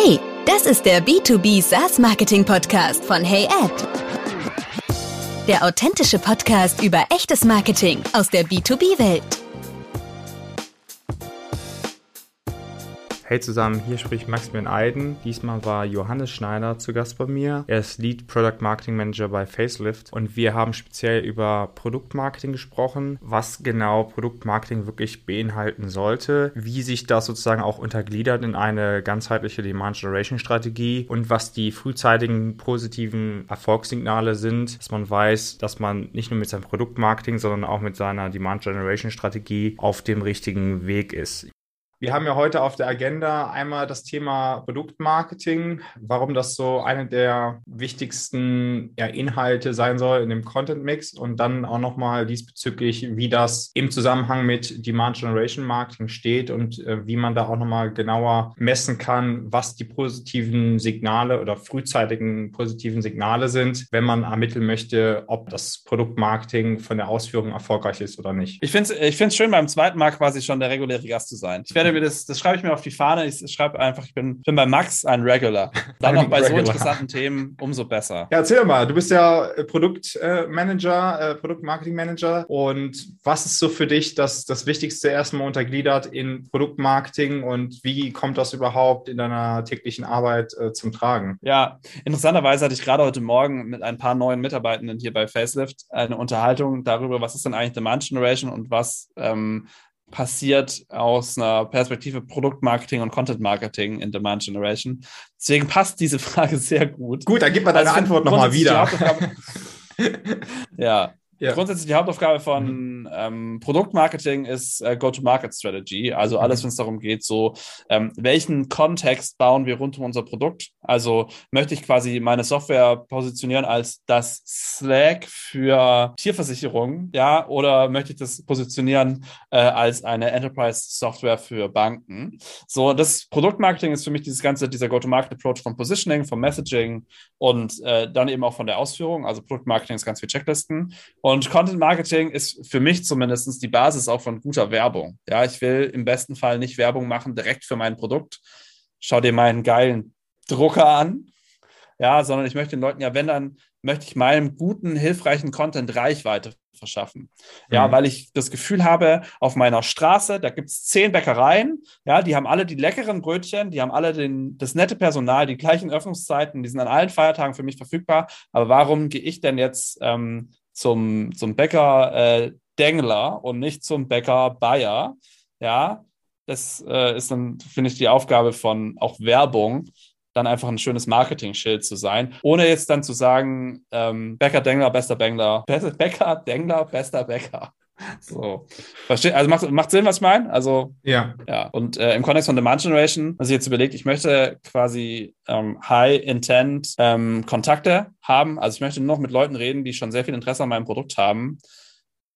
Hey, das ist der B2B SaaS Marketing Podcast von HeyAd. Der authentische Podcast über echtes Marketing aus der B2B-Welt. Hey zusammen, hier spricht Maximilian Eiden. Diesmal war Johannes Schneider zu Gast bei mir. Er ist Lead Product Marketing Manager bei Facelift und wir haben speziell über Produktmarketing gesprochen, was genau Produktmarketing wirklich beinhalten sollte, wie sich das sozusagen auch untergliedert in eine ganzheitliche Demand Generation Strategie und was die frühzeitigen positiven Erfolgssignale sind, dass man weiß, dass man nicht nur mit seinem Produktmarketing, sondern auch mit seiner Demand Generation Strategie auf dem richtigen Weg ist. Wir haben ja heute auf der Agenda einmal das Thema Produktmarketing, warum das so eine der wichtigsten ja, Inhalte sein soll in dem Content Mix und dann auch nochmal diesbezüglich, wie das im Zusammenhang mit Demand Generation Marketing steht und äh, wie man da auch nochmal genauer messen kann, was die positiven Signale oder frühzeitigen positiven Signale sind, wenn man ermitteln möchte, ob das Produktmarketing von der Ausführung erfolgreich ist oder nicht. Ich finde es ich schön, beim zweiten Mal quasi schon der reguläre Gast zu sein. Ich werde werde mir das, das schreibe ich mir auf die Fahne. Ich schreibe einfach, ich bin, bin bei Max ein Regular. Dann noch bei Regular. so interessanten Themen umso besser. Ja, erzähl mal, du bist ja äh, Produktmanager, äh, Produktmarketingmanager. Und was ist so für dich das, das Wichtigste erstmal untergliedert in Produktmarketing und wie kommt das überhaupt in deiner täglichen Arbeit äh, zum Tragen? Ja, interessanterweise hatte ich gerade heute Morgen mit ein paar neuen Mitarbeitenden hier bei Facelift eine Unterhaltung darüber, was ist denn eigentlich Demand Generation und was ähm, passiert aus einer Perspektive Produktmarketing und Content Marketing in Demand Generation. Deswegen passt diese Frage sehr gut. Gut, dann gib mal deine also Antwort nochmal wieder. ja, ja. Grundsätzlich die Hauptaufgabe von mhm. ähm, Produktmarketing ist äh, Go-to-Market-Strategy. Also mhm. alles, wenn es darum geht, so ähm, welchen Kontext bauen wir rund um unser Produkt. Also möchte ich quasi meine Software positionieren als das Slack für Tierversicherung, ja, oder möchte ich das positionieren äh, als eine Enterprise-Software für Banken? So, das Produktmarketing ist für mich dieses ganze, dieser Go-to-Market-Approach vom Positioning, vom Messaging und äh, dann eben auch von der Ausführung. Also Produktmarketing ist ganz viel Checklisten. Und Content Marketing ist für mich zumindest die Basis auch von guter Werbung. Ja, ich will im besten Fall nicht Werbung machen direkt für mein Produkt. Schau dir meinen geilen Drucker an. Ja, sondern ich möchte den Leuten ja, wenn dann, möchte ich meinem guten, hilfreichen Content Reichweite verschaffen. Ja, mhm. weil ich das Gefühl habe, auf meiner Straße, da gibt es zehn Bäckereien, ja, die haben alle die leckeren Brötchen, die haben alle den, das nette Personal, die gleichen Öffnungszeiten, die sind an allen Feiertagen für mich verfügbar. Aber warum gehe ich denn jetzt ähm, zum, zum Bäcker äh, Dengler und nicht zum Bäcker Bayer. Ja, das äh, ist dann, finde ich, die Aufgabe von auch Werbung, dann einfach ein schönes Marketing-Schild zu sein, ohne jetzt dann zu sagen, ähm, Bäcker Dengler, bester Bängler, Bäcker Dengler, bester Bäcker. So. Versteht, also macht, macht Sinn, was ich meine? Also, ja. ja. Und äh, im Kontext von Demand Generation, was ich jetzt überlegt, ich möchte quasi ähm, High-Intent ähm, Kontakte haben. Also ich möchte nur noch mit Leuten reden, die schon sehr viel Interesse an meinem Produkt haben.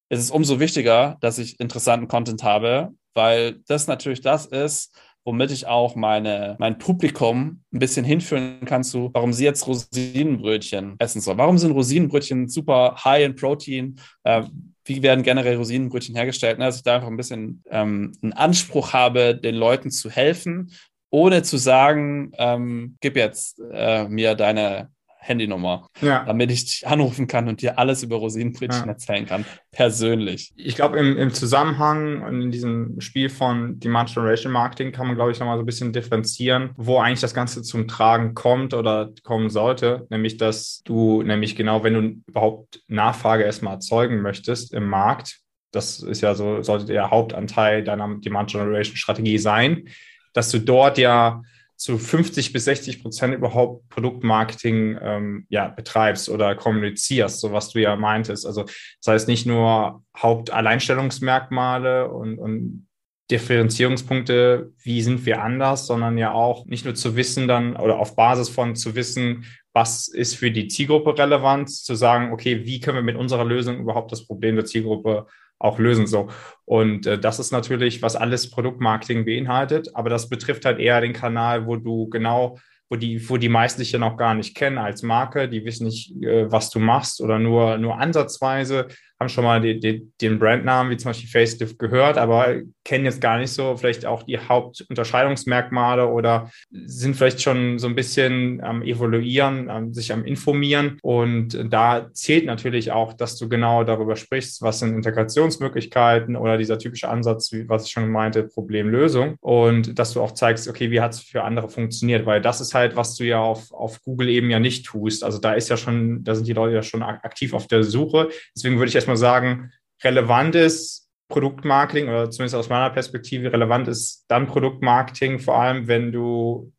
Es ist umso wichtiger, dass ich interessanten Content habe, weil das natürlich das ist, womit ich auch meine, mein Publikum ein bisschen hinführen kann zu, warum sie jetzt Rosinenbrötchen essen soll. Warum sind Rosinenbrötchen super high in Protein? Äh, wie werden generell Rosinenbrötchen hergestellt, ne? dass ich da einfach ein bisschen ähm, einen Anspruch habe, den Leuten zu helfen, ohne zu sagen, ähm, gib jetzt äh, mir deine Handynummer, ja. damit ich dich anrufen kann und dir alles über Rosinenbrötchen ja. erzählen kann, persönlich. Ich glaube, im, im Zusammenhang und in diesem Spiel von Demand Generation Marketing kann man, glaube ich, nochmal so ein bisschen differenzieren, wo eigentlich das Ganze zum Tragen kommt oder kommen sollte. Nämlich, dass du, nämlich genau, wenn du überhaupt Nachfrage erstmal erzeugen möchtest im Markt, das ist ja so, sollte der Hauptanteil deiner Demand Generation Strategie sein, dass du dort ja zu 50 bis 60 Prozent überhaupt Produktmarketing ähm, ja, betreibst oder kommunizierst, so was du ja meintest. Also das heißt nicht nur Hauptalleinstellungsmerkmale und, und Differenzierungspunkte, wie sind wir anders, sondern ja auch nicht nur zu wissen dann oder auf Basis von zu wissen, was ist für die Zielgruppe relevant, zu sagen, okay, wie können wir mit unserer Lösung überhaupt das Problem der Zielgruppe auch lösen. So. Und äh, das ist natürlich, was alles Produktmarketing beinhaltet, aber das betrifft halt eher den Kanal, wo du genau, wo die, wo die meisten dich ja noch gar nicht kennen als Marke, die wissen nicht, äh, was du machst oder nur, nur ansatzweise haben schon mal die, die, den Brandnamen wie zum Beispiel Facelift gehört, aber kennen jetzt gar nicht so vielleicht auch die Hauptunterscheidungsmerkmale oder sind vielleicht schon so ein bisschen am Evaluieren, am, sich am Informieren. Und da zählt natürlich auch, dass du genau darüber sprichst, was sind Integrationsmöglichkeiten oder dieser typische Ansatz, wie, was ich schon meinte, Problemlösung. Und dass du auch zeigst, okay, wie hat es für andere funktioniert, weil das ist halt, was du ja auf, auf Google eben ja nicht tust. Also da ist ja schon, da sind die Leute ja schon aktiv auf der Suche. Deswegen würde ich erstmal sagen, relevantes Produktmarketing oder zumindest aus meiner Perspektive relevant ist dann Produktmarketing, vor allem wenn du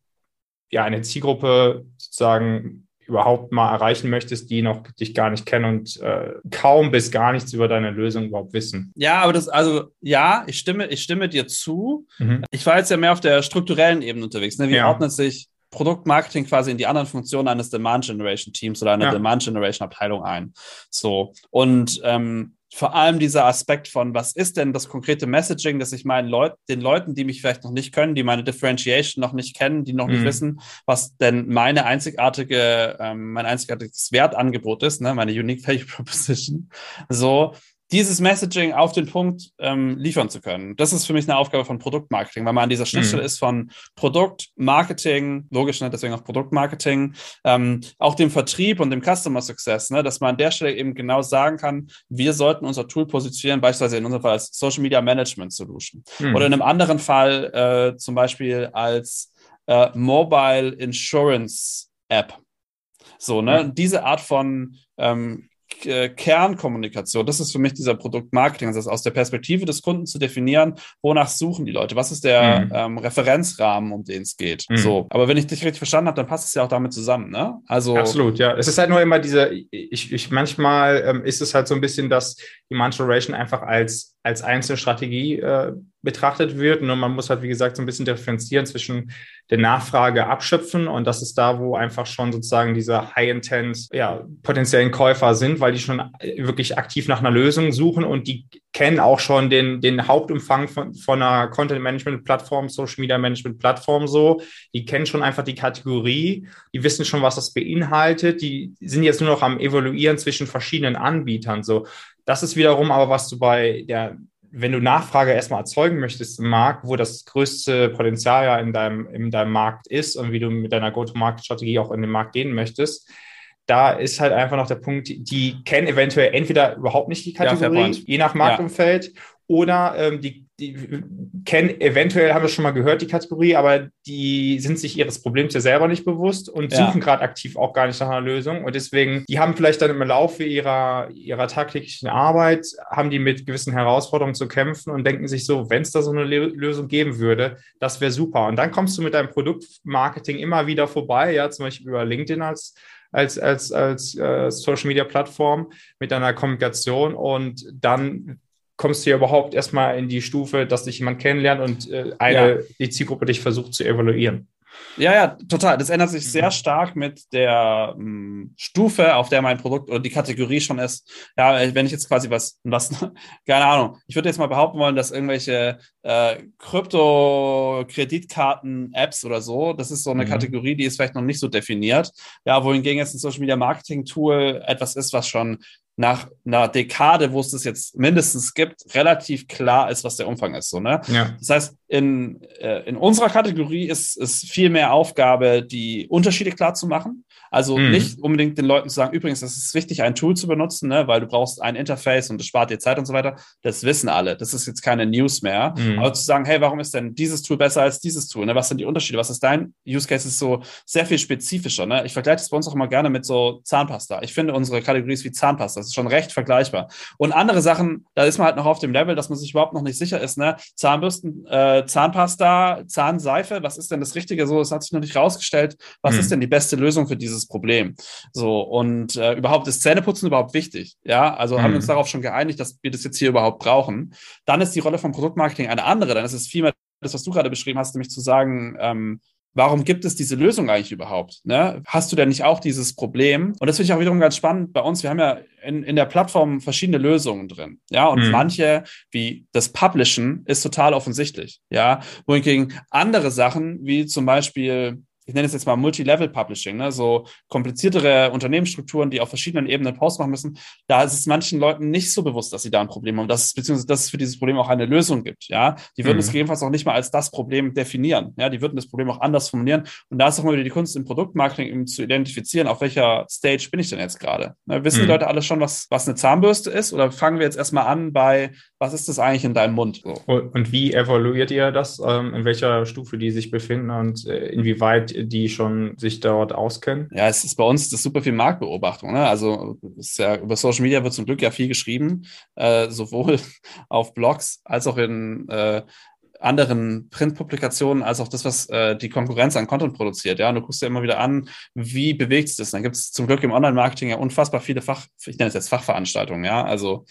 ja eine Zielgruppe sozusagen überhaupt mal erreichen möchtest, die noch dich gar nicht kennen und äh, kaum bis gar nichts über deine Lösung überhaupt wissen. Ja, aber das, also ja, ich stimme, ich stimme dir zu. Mhm. Ich war jetzt ja mehr auf der strukturellen Ebene unterwegs. Ne? Wie ja. ordnet sich Produktmarketing quasi in die anderen Funktionen eines Demand Generation Teams oder einer ja. Demand Generation Abteilung ein? So. Und ähm, vor allem dieser Aspekt von, was ist denn das konkrete Messaging, das ich meinen Leuten, den Leuten, die mich vielleicht noch nicht können, die meine Differentiation noch nicht kennen, die noch mhm. nicht wissen, was denn meine einzigartige, ähm, mein einzigartiges Wertangebot ist, ne, meine Unique Value Proposition, so, dieses Messaging auf den Punkt ähm, liefern zu können. Das ist für mich eine Aufgabe von Produktmarketing, weil man an dieser Schnittstelle mhm. ist von Produktmarketing, logisch, ne, deswegen auch Produktmarketing, ähm, auch dem Vertrieb und dem Customer Success, ne, dass man an der Stelle eben genau sagen kann, wir sollten unser Tool positionieren, beispielsweise in unserem Fall als Social Media Management Solution mhm. oder in einem anderen Fall äh, zum Beispiel als äh, Mobile Insurance App. So, ne? Mhm. Diese Art von ähm, äh, Kernkommunikation. Das ist für mich dieser Produktmarketing, also aus der Perspektive des Kunden zu definieren, wonach suchen die Leute, was ist der mhm. ähm, Referenzrahmen, um den es geht. Mhm. So, aber wenn ich dich richtig verstanden habe, dann passt es ja auch damit zusammen, ne? Also absolut, ja. Es ist halt nur immer diese, ich, ich manchmal ähm, ist es halt so ein bisschen, dass die Manturation einfach als als einzelne Strategie äh, betrachtet wird. Und man muss halt, wie gesagt, so ein bisschen differenzieren zwischen der Nachfrage abschöpfen und das ist da, wo einfach schon sozusagen diese High-Intent, ja, potenziellen Käufer sind, weil die schon wirklich aktiv nach einer Lösung suchen und die kennen auch schon den, den Hauptumfang von, von einer Content-Management-Plattform, Social-Media-Management-Plattform so. Die kennen schon einfach die Kategorie, die wissen schon, was das beinhaltet, die sind jetzt nur noch am Evaluieren zwischen verschiedenen Anbietern so. Das ist wiederum aber, was du bei der, wenn du Nachfrage erstmal erzeugen möchtest im Markt, wo das größte Potenzial ja in deinem, in deinem Markt ist und wie du mit deiner Go-to-Market-Strategie auch in den Markt gehen möchtest, da ist halt einfach noch der Punkt, die kennen eventuell entweder überhaupt nicht die Kategorie, ja, je nach Marktumfeld, ja. oder ähm, die die kennen, eventuell haben wir schon mal gehört, die Kategorie, aber die sind sich ihres Problems ja selber nicht bewusst und ja. suchen gerade aktiv auch gar nicht nach einer Lösung. Und deswegen, die haben vielleicht dann im Laufe ihrer, ihrer tagtäglichen Arbeit, haben die mit gewissen Herausforderungen zu kämpfen und denken sich so, wenn es da so eine Lösung geben würde, das wäre super. Und dann kommst du mit deinem Produktmarketing immer wieder vorbei, ja, zum Beispiel über LinkedIn als als, als, als äh, Social Media Plattform mit deiner Kommunikation und dann kommst du ja überhaupt erstmal in die Stufe, dass dich jemand kennenlernt und äh, eine, ja. die Zielgruppe dich versucht zu evaluieren. Ja, ja, total. Das ändert sich mhm. sehr stark mit der ähm, Stufe, auf der mein Produkt oder die Kategorie schon ist. Ja, wenn ich jetzt quasi was, was keine Ahnung, ich würde jetzt mal behaupten wollen, dass irgendwelche äh, Krypto-Kreditkarten-Apps oder so, das ist so eine mhm. Kategorie, die ist vielleicht noch nicht so definiert. Ja, wohingegen jetzt ein Social Media Marketing Tool etwas ist, was schon nach einer Dekade, wo es das jetzt mindestens gibt, relativ klar ist, was der Umfang ist. So, ne? Ja. Das heißt, in, äh, in unserer Kategorie ist es viel mehr Aufgabe, die Unterschiede klar zu machen. Also mhm. nicht unbedingt den Leuten zu sagen, übrigens, es ist wichtig, ein Tool zu benutzen, ne, weil du brauchst ein Interface und es spart dir Zeit und so weiter. Das wissen alle. Das ist jetzt keine News mehr. Mhm. Aber zu sagen, hey, warum ist denn dieses Tool besser als dieses Tool? Ne? Was sind die Unterschiede? Was ist dein Use Case? Ist so sehr viel spezifischer. Ne? Ich vergleiche das bei uns auch immer gerne mit so Zahnpasta. Ich finde unsere Kategorie ist wie Zahnpasta. Das ist schon recht vergleichbar. Und andere Sachen, da ist man halt noch auf dem Level, dass man sich überhaupt noch nicht sicher ist. Ne? Zahnbürsten, äh, Zahnpasta, Zahnseife, was ist denn das Richtige? So, es hat sich noch nicht rausgestellt. Was mhm. ist denn die beste Lösung für dieses Problem. So, und äh, überhaupt ist Zähneputzen überhaupt wichtig. Ja, also mhm. haben wir uns mhm. darauf schon geeinigt, dass wir das jetzt hier überhaupt brauchen. Dann ist die Rolle von Produktmarketing eine andere. Dann ist es vielmehr das, was du gerade beschrieben hast, nämlich zu sagen, ähm, warum gibt es diese Lösung eigentlich überhaupt? Ne? Hast du denn nicht auch dieses Problem? Und das finde ich auch wiederum ganz spannend bei uns. Wir haben ja in, in der Plattform verschiedene Lösungen drin. Ja, und mhm. manche, wie das Publishen, ist total offensichtlich. Ja, wohingegen andere Sachen, wie zum Beispiel ich nenne es jetzt mal Multi-Level-Publishing, ne? so kompliziertere Unternehmensstrukturen, die auf verschiedenen Ebenen Posts machen müssen, da ist es manchen Leuten nicht so bewusst, dass sie da ein Problem haben, dass es, beziehungsweise dass es für dieses Problem auch eine Lösung gibt. Ja, die würden mhm. es gegebenenfalls auch nicht mal als das Problem definieren. Ja, die würden das Problem auch anders formulieren. Und da ist auch mal wieder die Kunst im Produktmarketing eben zu identifizieren, auf welcher Stage bin ich denn jetzt gerade. Ne? Wissen mhm. die Leute alle schon, was, was eine Zahnbürste ist? Oder fangen wir jetzt erstmal an bei, was ist das eigentlich in deinem Mund? So. Und wie evaluiert ihr das? Ähm, in welcher Stufe die sich befinden und äh, inwieweit die schon sich dort auskennen? Ja, es ist bei uns das super viel Marktbeobachtung. Ne? Also ja, über Social Media wird zum Glück ja viel geschrieben, äh, sowohl auf Blogs als auch in äh, anderen Printpublikationen als auch das, was äh, die Konkurrenz an Content produziert. Ja, und du guckst dir immer wieder an, wie bewegt es das. Dann gibt es zum Glück im Online-Marketing ja unfassbar viele Fach, ich nenne es jetzt Fachveranstaltungen, ja, also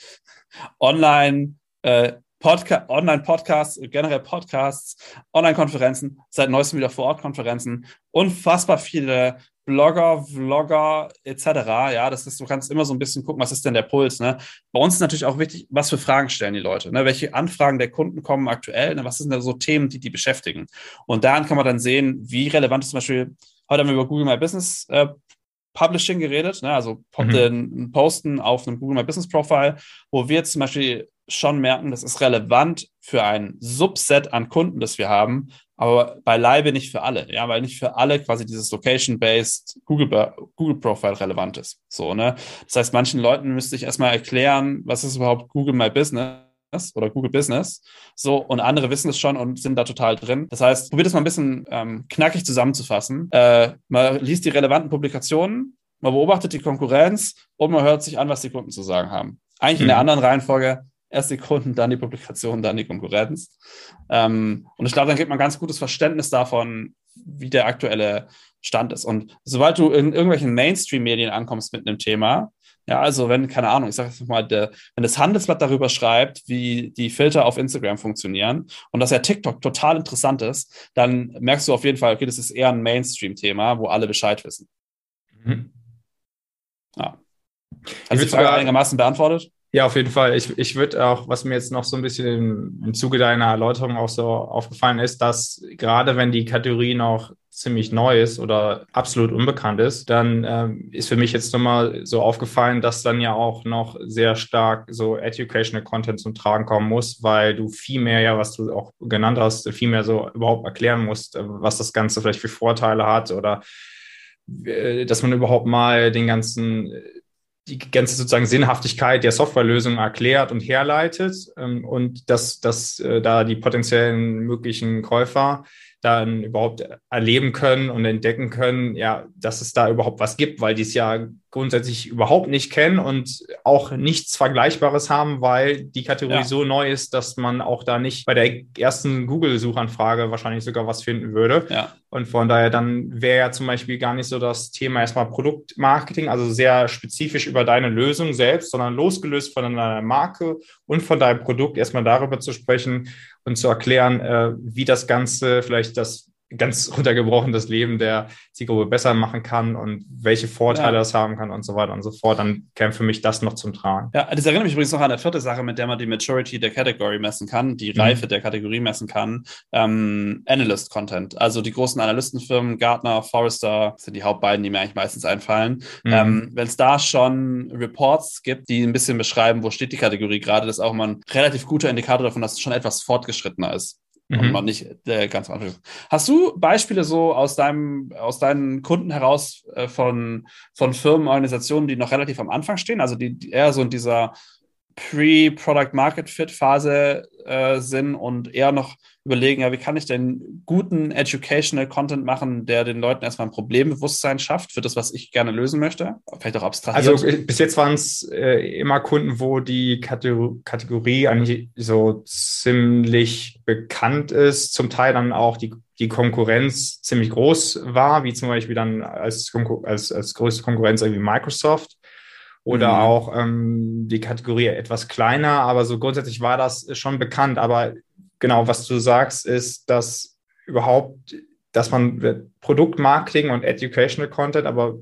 online, äh, Podca Online-Podcasts, generell Podcasts, Online-Konferenzen, seit neuestem wieder Vor-Ort-Konferenzen, unfassbar viele Blogger, Vlogger etc. Ja, das ist, du kannst immer so ein bisschen gucken, was ist denn der Puls. Ne? Bei uns ist natürlich auch wichtig, was für Fragen stellen die Leute, ne? welche Anfragen der Kunden kommen aktuell, ne? was sind da so Themen, die die beschäftigen. Und daran kann man dann sehen, wie relevant ist zum Beispiel, heute haben wir über Google My Business äh, Publishing geredet, ne? also mhm. Posten auf einem Google My Business Profile, wo wir jetzt zum Beispiel schon merken, das ist relevant für ein Subset an Kunden, das wir haben, aber beileibe nicht für alle, ja, weil nicht für alle quasi dieses Location-based Google, Google Profile relevant ist. So, ne? Das heißt, manchen Leuten müsste ich erstmal erklären, was ist überhaupt Google My Business oder Google Business. So, und andere wissen es schon und sind da total drin. Das heißt, probiert es mal ein bisschen ähm, knackig zusammenzufassen. Äh, man liest die relevanten Publikationen, man beobachtet die Konkurrenz und man hört sich an, was die Kunden zu sagen haben. Eigentlich mhm. in der mhm. anderen Reihenfolge, erst die Kunden, dann die Publikation, dann die Konkurrenz. Ähm, und ich glaube, dann gibt man ein ganz gutes Verständnis davon, wie der aktuelle Stand ist. Und sobald du in irgendwelchen Mainstream-Medien ankommst mit einem Thema, ja, also wenn, keine Ahnung, ich sage jetzt mal, der, wenn das Handelsblatt darüber schreibt, wie die Filter auf Instagram funktionieren und dass ja TikTok total interessant ist, dann merkst du auf jeden Fall, okay, das ist eher ein Mainstream-Thema, wo alle Bescheid wissen. Mhm. Ja. Hast du die Frage einigermaßen beantwortet? Ja, auf jeden Fall. Ich, ich würde auch, was mir jetzt noch so ein bisschen im, im Zuge deiner Erläuterung auch so aufgefallen ist, dass gerade wenn die Kategorie noch ziemlich neu ist oder absolut unbekannt ist, dann ähm, ist für mich jetzt nochmal so aufgefallen, dass dann ja auch noch sehr stark so educational Content zum Tragen kommen muss, weil du viel mehr ja, was du auch genannt hast, viel mehr so überhaupt erklären musst, äh, was das Ganze vielleicht für Vorteile hat oder äh, dass man überhaupt mal den ganzen die ganze sozusagen Sinnhaftigkeit der Softwarelösung erklärt und herleitet ähm, und dass, dass äh, da die potenziellen möglichen Käufer dann überhaupt erleben können und entdecken können, ja, dass es da überhaupt was gibt, weil die es ja grundsätzlich überhaupt nicht kennen und auch nichts Vergleichbares haben, weil die Kategorie ja. so neu ist, dass man auch da nicht bei der ersten Google-Suchanfrage wahrscheinlich sogar was finden würde. Ja. Und von daher dann wäre ja zum Beispiel gar nicht so das Thema erstmal Produktmarketing, also sehr spezifisch über deine Lösung selbst, sondern losgelöst von deiner Marke und von deinem Produkt erstmal darüber zu sprechen und zu erklären, äh, wie das Ganze vielleicht das ganz runtergebrochen das Leben der Zielgruppe besser machen kann und welche Vorteile ja. das haben kann und so weiter und so fort, dann käme für mich das noch zum Tragen. Ja, das erinnert mich übrigens noch an eine vierte Sache, mit der man die Maturity der Category messen kann, die mhm. Reife der Kategorie messen kann. Ähm, Analyst Content, also die großen Analystenfirmen, Gartner, Forrester, sind die Hauptbeiden, die mir eigentlich meistens einfallen. Mhm. Ähm, Wenn es da schon Reports gibt, die ein bisschen beschreiben, wo steht die Kategorie gerade, das ist auch mal ein relativ guter Indikator davon, dass es schon etwas fortgeschrittener ist mhm. und man nicht äh, ganz am Anfang. Hast du Beispiele so aus deinem, aus deinen Kunden heraus äh, von, von Firmen, Organisationen, die noch relativ am Anfang stehen, also die, die eher so in dieser Pre-Product-Market-Fit-Phase äh, sind und eher noch überlegen, ja, wie kann ich denn guten Educational Content machen, der den Leuten erstmal ein Problembewusstsein schafft für das, was ich gerne lösen möchte? Vielleicht auch abstrakt. Also äh, bis jetzt waren es äh, immer Kunden, wo die Kategor Kategorie eigentlich so ziemlich bekannt ist, zum Teil dann auch die, die Konkurrenz ziemlich groß war, wie zum Beispiel dann als, als, als größte Konkurrenz irgendwie Microsoft oder mhm. auch ähm, die Kategorie etwas kleiner, aber so grundsätzlich war das schon bekannt. Aber genau, was du sagst, ist, dass überhaupt, dass man Produktmarketing und Educational Content, aber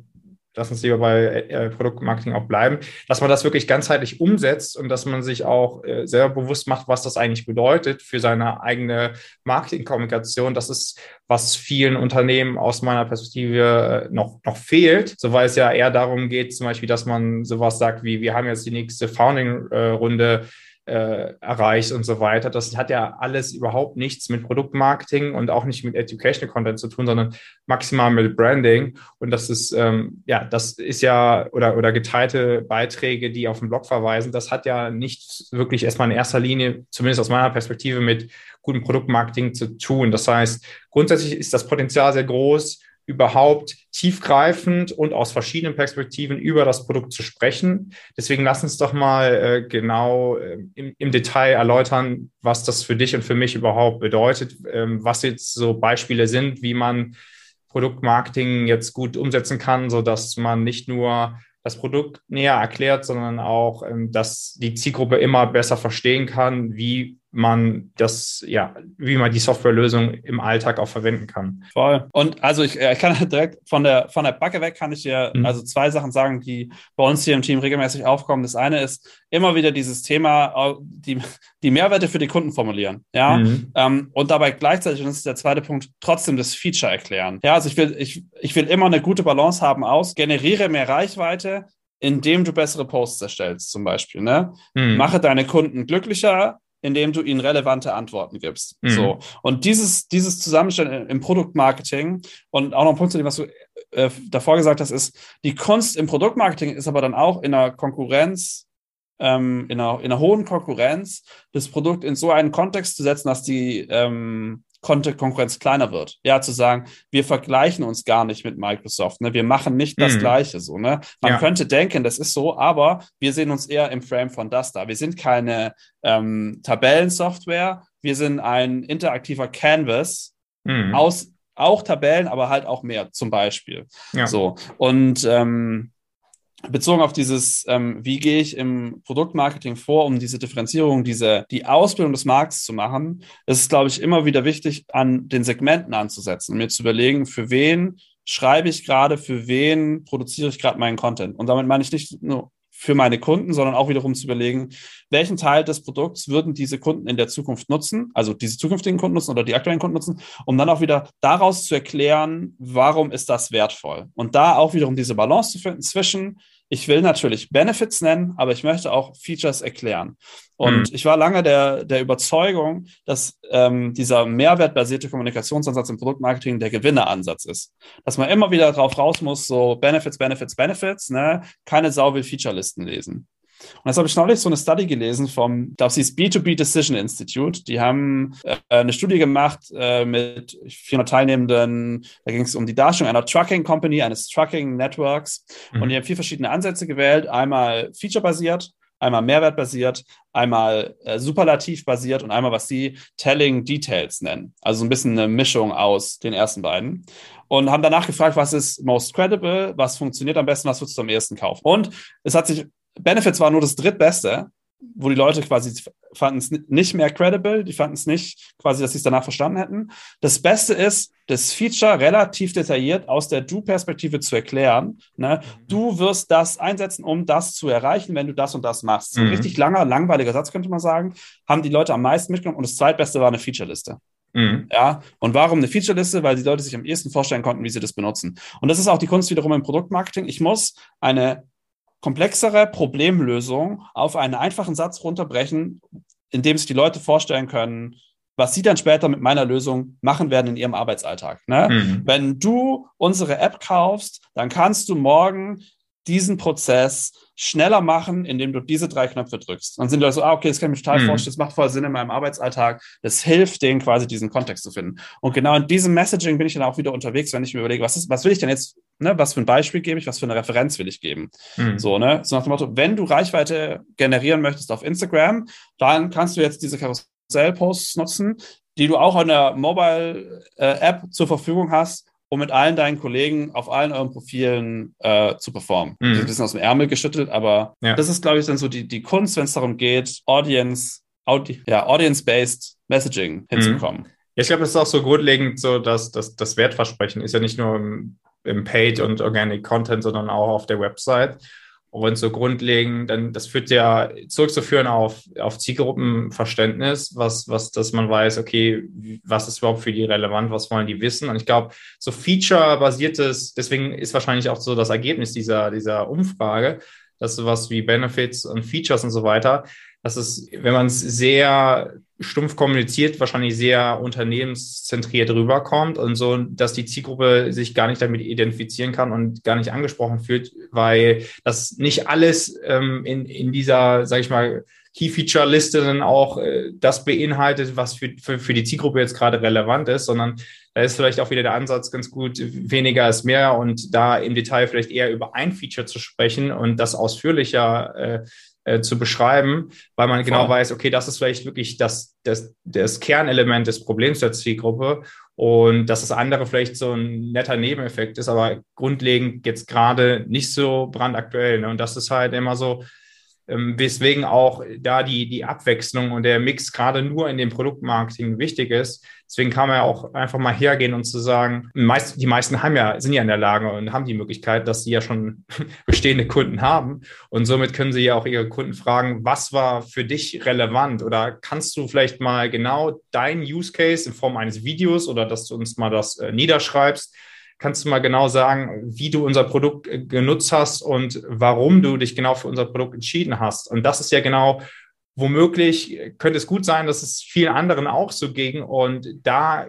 lass uns lieber bei äh, Produktmarketing auch bleiben, dass man das wirklich ganzheitlich umsetzt und dass man sich auch äh, sehr bewusst macht, was das eigentlich bedeutet für seine eigene Marketingkommunikation. Das ist, was vielen Unternehmen aus meiner Perspektive äh, noch, noch fehlt, so weil es ja eher darum geht, zum Beispiel, dass man sowas sagt wie, wir haben jetzt die nächste Founding-Runde äh, erreicht und so weiter. Das hat ja alles überhaupt nichts mit Produktmarketing und auch nicht mit Educational Content zu tun, sondern maximal mit Branding. Und das ist, ähm, ja, das ist ja, oder, oder geteilte Beiträge, die auf den Blog verweisen, das hat ja nicht wirklich erstmal in erster Linie, zumindest aus meiner Perspektive, mit gutem Produktmarketing zu tun. Das heißt, grundsätzlich ist das Potenzial sehr groß, überhaupt tiefgreifend und aus verschiedenen Perspektiven über das Produkt zu sprechen. Deswegen lass uns doch mal äh, genau äh, im, im, Detail erläutern, was das für dich und für mich überhaupt bedeutet, ähm, was jetzt so Beispiele sind, wie man Produktmarketing jetzt gut umsetzen kann, so dass man nicht nur das Produkt näher erklärt, sondern auch, ähm, dass die Zielgruppe immer besser verstehen kann, wie man das, ja, wie man die Softwarelösung im Alltag auch verwenden kann. Voll. Und also ich, ich kann direkt von der, von der Backe weg kann ich dir mhm. also zwei Sachen sagen, die bei uns hier im Team regelmäßig aufkommen. Das eine ist immer wieder dieses Thema, die, die Mehrwerte für die Kunden formulieren. Ja. Mhm. Ähm, und dabei gleichzeitig, und das ist der zweite Punkt, trotzdem das Feature erklären. Ja, also ich will, ich, ich will immer eine gute Balance haben aus, generiere mehr Reichweite, indem du bessere Posts erstellst, zum Beispiel. Ne? Mhm. Mache deine Kunden glücklicher, indem du ihnen relevante Antworten gibst. Mhm. So. Und dieses, dieses Zusammenstellen im Produktmarketing und auch noch ein Punkt zu dem, was du äh, davor gesagt hast, ist, die Kunst im Produktmarketing ist aber dann auch in einer Konkurrenz, ähm, in, einer, in einer hohen Konkurrenz, das Produkt in so einen Kontext zu setzen, dass die, ähm, Konkurrenz kleiner wird. Ja, zu sagen, wir vergleichen uns gar nicht mit Microsoft, ne? wir machen nicht das mhm. Gleiche so. Ne? Man ja. könnte denken, das ist so, aber wir sehen uns eher im Frame von das da. Wir sind keine ähm, Tabellensoftware, wir sind ein interaktiver Canvas mhm. aus auch Tabellen, aber halt auch mehr zum Beispiel. Ja. So und ähm, bezogen auf dieses, ähm, wie gehe ich im Produktmarketing vor, um diese Differenzierung, diese, die Ausbildung des Markts zu machen, ist es, glaube ich, immer wieder wichtig, an den Segmenten anzusetzen, mir zu überlegen, für wen schreibe ich gerade, für wen produziere ich gerade meinen Content. Und damit meine ich nicht nur für meine Kunden, sondern auch wiederum zu überlegen, welchen Teil des Produkts würden diese Kunden in der Zukunft nutzen, also diese zukünftigen Kunden nutzen oder die aktuellen Kunden nutzen, um dann auch wieder daraus zu erklären, warum ist das wertvoll. Und da auch wiederum diese Balance zu finden zwischen, ich will natürlich Benefits nennen, aber ich möchte auch Features erklären. Und mhm. ich war lange der, der Überzeugung, dass ähm, dieser mehrwertbasierte Kommunikationsansatz im Produktmarketing der Gewinneransatz ist. Dass man immer wieder drauf raus muss, so Benefits, Benefits, Benefits, ne? keine Sau will Featurelisten lesen. Und jetzt habe ich neulich so eine Study gelesen vom, das hieß B2B Decision Institute. Die haben äh, eine Studie gemacht äh, mit 400 Teilnehmenden. Da ging es um die Darstellung einer Trucking Company, eines Trucking Networks. Mhm. Und die haben vier verschiedene Ansätze gewählt. Einmal feature-basiert, einmal mehrwertbasiert, einmal äh, superlativ-basiert und einmal, was sie Telling Details nennen. Also so ein bisschen eine Mischung aus den ersten beiden. Und haben danach gefragt, was ist most credible, was funktioniert am besten, was würdest du am ehesten kaufen? Und es hat sich Benefits war nur das drittbeste, wo die Leute quasi fanden es nicht mehr credible, die fanden es nicht quasi, dass sie es danach verstanden hätten. Das Beste ist, das Feature relativ detailliert aus der Du-Perspektive zu erklären. Ne? Du wirst das einsetzen, um das zu erreichen, wenn du das und das machst. So ein mhm. richtig langer, langweiliger Satz, könnte man sagen, haben die Leute am meisten mitgenommen. Und das zweitbeste war eine Feature-Liste. Mhm. Ja, und warum eine Feature-Liste? Weil die Leute sich am ehesten vorstellen konnten, wie sie das benutzen. Und das ist auch die Kunst wiederum im Produktmarketing. Ich muss eine komplexere Problemlösung auf einen einfachen Satz runterbrechen, in dem sich die Leute vorstellen können, was sie dann später mit meiner Lösung machen werden in ihrem Arbeitsalltag. Ne? Mhm. Wenn du unsere App kaufst, dann kannst du morgen diesen Prozess schneller machen, indem du diese drei Knöpfe drückst. Dann sind die Leute so, ah, okay, das kann ich mir total mhm. vorstellen, das macht voll Sinn in meinem Arbeitsalltag. Das hilft denen quasi, diesen Kontext zu finden. Und genau in diesem Messaging bin ich dann auch wieder unterwegs, wenn ich mir überlege, was, ist, was will ich denn jetzt ne, was für ein Beispiel gebe ich, was für eine Referenz will ich geben. Mhm. So, ne? So nach dem Motto, wenn du Reichweite generieren möchtest auf Instagram, dann kannst du jetzt diese Karussell-Posts nutzen, die du auch in der Mobile-App zur Verfügung hast, um mit allen deinen Kollegen auf allen euren Profilen äh, zu performen. Mhm. Das ist ein bisschen aus dem Ärmel geschüttelt, aber ja. das ist, glaube ich, dann so die, die Kunst, wenn es darum geht, Audience, Audi ja, Audience-based Messaging hinzubekommen. Mhm. Ja, ich glaube, das ist auch so grundlegend so, dass das, das Wertversprechen ist ja nicht nur im Paid und Organic Content, sondern auch auf der Website. Und so grundlegend, dann das führt ja zurückzuführen auf, auf Zielgruppenverständnis, was, was, dass man weiß, okay, was ist überhaupt für die relevant, was wollen die wissen? Und ich glaube, so Feature-basiertes, deswegen ist wahrscheinlich auch so das Ergebnis dieser, dieser Umfrage, dass sowas wie Benefits und Features und so weiter, dass es, wenn man es sehr stumpf kommuniziert, wahrscheinlich sehr unternehmenszentriert rüberkommt und so, dass die Zielgruppe sich gar nicht damit identifizieren kann und gar nicht angesprochen fühlt, weil das nicht alles ähm, in, in dieser, sag ich mal, Key-Feature-Liste dann auch äh, das beinhaltet, was für, für, für die Zielgruppe jetzt gerade relevant ist, sondern da ist vielleicht auch wieder der Ansatz ganz gut, weniger ist mehr und da im Detail vielleicht eher über ein Feature zu sprechen und das ausführlicher äh, äh, zu beschreiben, weil man genau weiß, okay, das ist vielleicht wirklich das, das, das Kernelement des Problems der Zielgruppe und dass das andere vielleicht so ein netter Nebeneffekt ist, aber grundlegend jetzt gerade nicht so brandaktuell. Ne? Und das ist halt immer so, ähm, weswegen auch da die, die Abwechslung und der Mix gerade nur in dem Produktmarketing wichtig ist. Deswegen kann man ja auch einfach mal hergehen und zu sagen, meist, die meisten haben ja, sind ja in der Lage und haben die Möglichkeit, dass sie ja schon bestehende Kunden haben. Und somit können sie ja auch ihre Kunden fragen, was war für dich relevant? Oder kannst du vielleicht mal genau deinen Use Case in Form eines Videos oder dass du uns mal das äh, niederschreibst, Kannst du mal genau sagen, wie du unser Produkt äh, genutzt hast und warum du dich genau für unser Produkt entschieden hast? Und das ist ja genau, womöglich könnte es gut sein, dass es vielen anderen auch so ging. Und da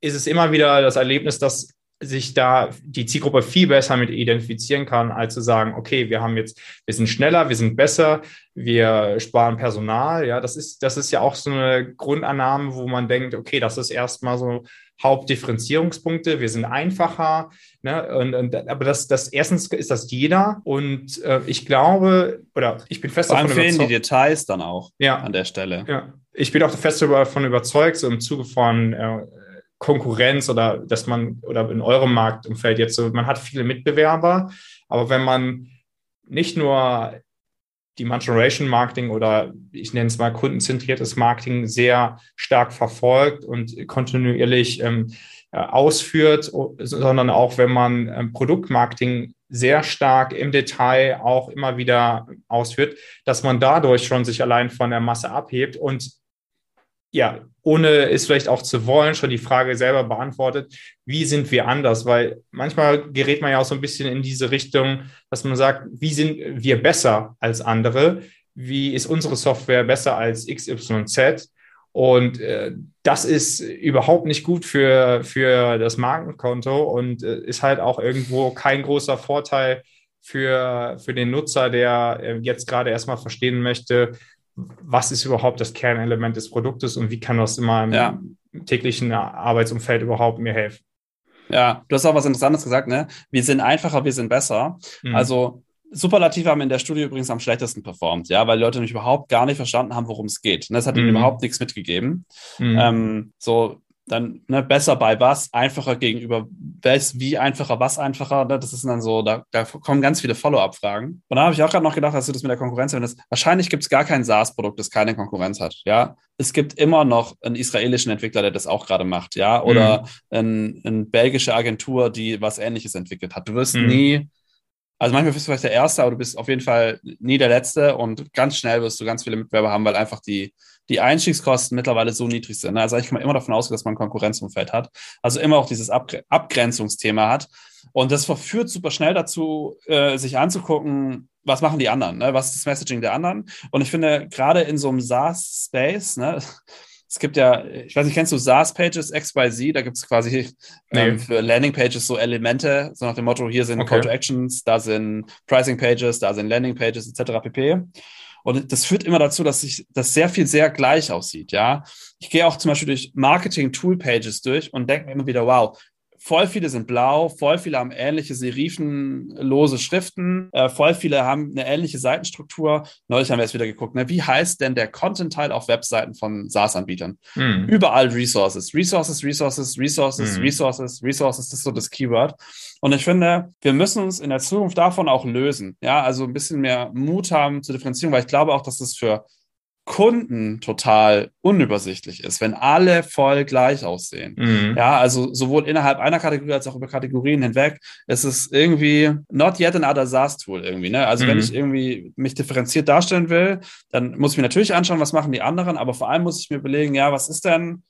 ist es immer wieder das Erlebnis, dass sich da die Zielgruppe viel besser mit identifizieren kann, als zu sagen, okay, wir haben jetzt, wir sind schneller, wir sind besser, wir sparen Personal. Ja, das ist, das ist ja auch so eine Grundannahme, wo man denkt, okay, das ist erstmal so Hauptdifferenzierungspunkte, wir sind einfacher. Ne? Und, und, aber das, das erstens ist das jeder. Und äh, ich glaube, oder ich bin fest Vor allem davon überzeugt. die Details dann auch ja, an der Stelle. Ja. Ich bin auch fest davon überzeugt, so im Zuge von äh, Konkurrenz oder dass man oder in eurem Marktumfeld jetzt so, man hat viele Mitbewerber, aber wenn man nicht nur die Generation Marketing oder ich nenne es mal kundenzentriertes Marketing sehr stark verfolgt und kontinuierlich ähm, äh, ausführt, sondern auch wenn man ähm, Produktmarketing sehr stark im Detail auch immer wieder ausführt, dass man dadurch schon sich allein von der Masse abhebt und ja, ohne es vielleicht auch zu wollen, schon die Frage selber beantwortet, wie sind wir anders? Weil manchmal gerät man ja auch so ein bisschen in diese Richtung, dass man sagt, wie sind wir besser als andere? Wie ist unsere Software besser als XYZ? Und äh, das ist überhaupt nicht gut für, für das Markenkonto und äh, ist halt auch irgendwo kein großer Vorteil für, für den Nutzer, der äh, jetzt gerade erstmal verstehen möchte, was ist überhaupt das Kernelement des Produktes und wie kann das in meinem ja. täglichen Arbeitsumfeld überhaupt mir helfen. Ja, du hast auch was Interessantes gesagt, ne? Wir sind einfacher, wir sind besser. Mhm. Also Superlative haben in der Studie übrigens am schlechtesten performt, ja, weil Leute nämlich überhaupt gar nicht verstanden haben, worum es geht. Und das hat mhm. ihnen überhaupt nichts mitgegeben. Mhm. Ähm, so, dann ne, besser bei was, einfacher gegenüber was, wie einfacher, was einfacher. Ne? Das ist dann so, da, da kommen ganz viele Follow-up-Fragen. Und da habe ich auch gerade noch gedacht, dass du das mit der Konkurrenz erwähnst. Wahrscheinlich gibt es gar kein SaaS-Produkt, das keine Konkurrenz hat. Ja, es gibt immer noch einen israelischen Entwickler, der das auch gerade macht. Ja, oder mhm. ein, eine belgische Agentur, die was Ähnliches entwickelt hat. Du wirst mhm. nie also manchmal bist du vielleicht der Erste, aber du bist auf jeden Fall nie der Letzte und ganz schnell wirst du ganz viele Mitbewerber haben, weil einfach die, die Einstiegskosten mittlerweile so niedrig sind. Also ich kann immer davon ausgehen, dass man ein Konkurrenzumfeld hat. Also immer auch dieses Abgre Abgrenzungsthema hat. Und das verführt super schnell dazu, äh, sich anzugucken, was machen die anderen, ne? was ist das Messaging der anderen. Und ich finde, gerade in so einem SaaS-Space, ne, es gibt ja, ich weiß nicht, kennst du SaaS-Pages XYZ? Da gibt es quasi ähm, für Landing-Pages so Elemente, so nach dem Motto, hier sind okay. Call to Actions, da sind Pricing-Pages, da sind Landing-Pages etc. pp. Und das führt immer dazu, dass sich das sehr viel sehr gleich aussieht, ja. Ich gehe auch zum Beispiel durch Marketing-Tool-Pages durch und denke mir immer wieder, wow, voll viele sind blau, voll viele haben ähnliche serifenlose Schriften, äh, voll viele haben eine ähnliche Seitenstruktur. Neulich haben wir jetzt wieder geguckt, ne? wie heißt denn der Content-Teil auf Webseiten von SaaS-Anbietern? Mhm. Überall Resources, Resources, Resources, Resources, mhm. Resources, Resources, das ist so das Keyword. Und ich finde, wir müssen uns in der Zukunft davon auch lösen. Ja, also ein bisschen mehr Mut haben zur Differenzierung, weil ich glaube auch, dass das für Kunden total unübersichtlich ist, wenn alle voll gleich aussehen. Mhm. Ja, also sowohl innerhalb einer Kategorie als auch über Kategorien hinweg ist es irgendwie not yet another SaaS-Tool irgendwie. Ne? Also mhm. wenn ich irgendwie mich differenziert darstellen will, dann muss ich mir natürlich anschauen, was machen die anderen, aber vor allem muss ich mir überlegen, ja, was ist denn,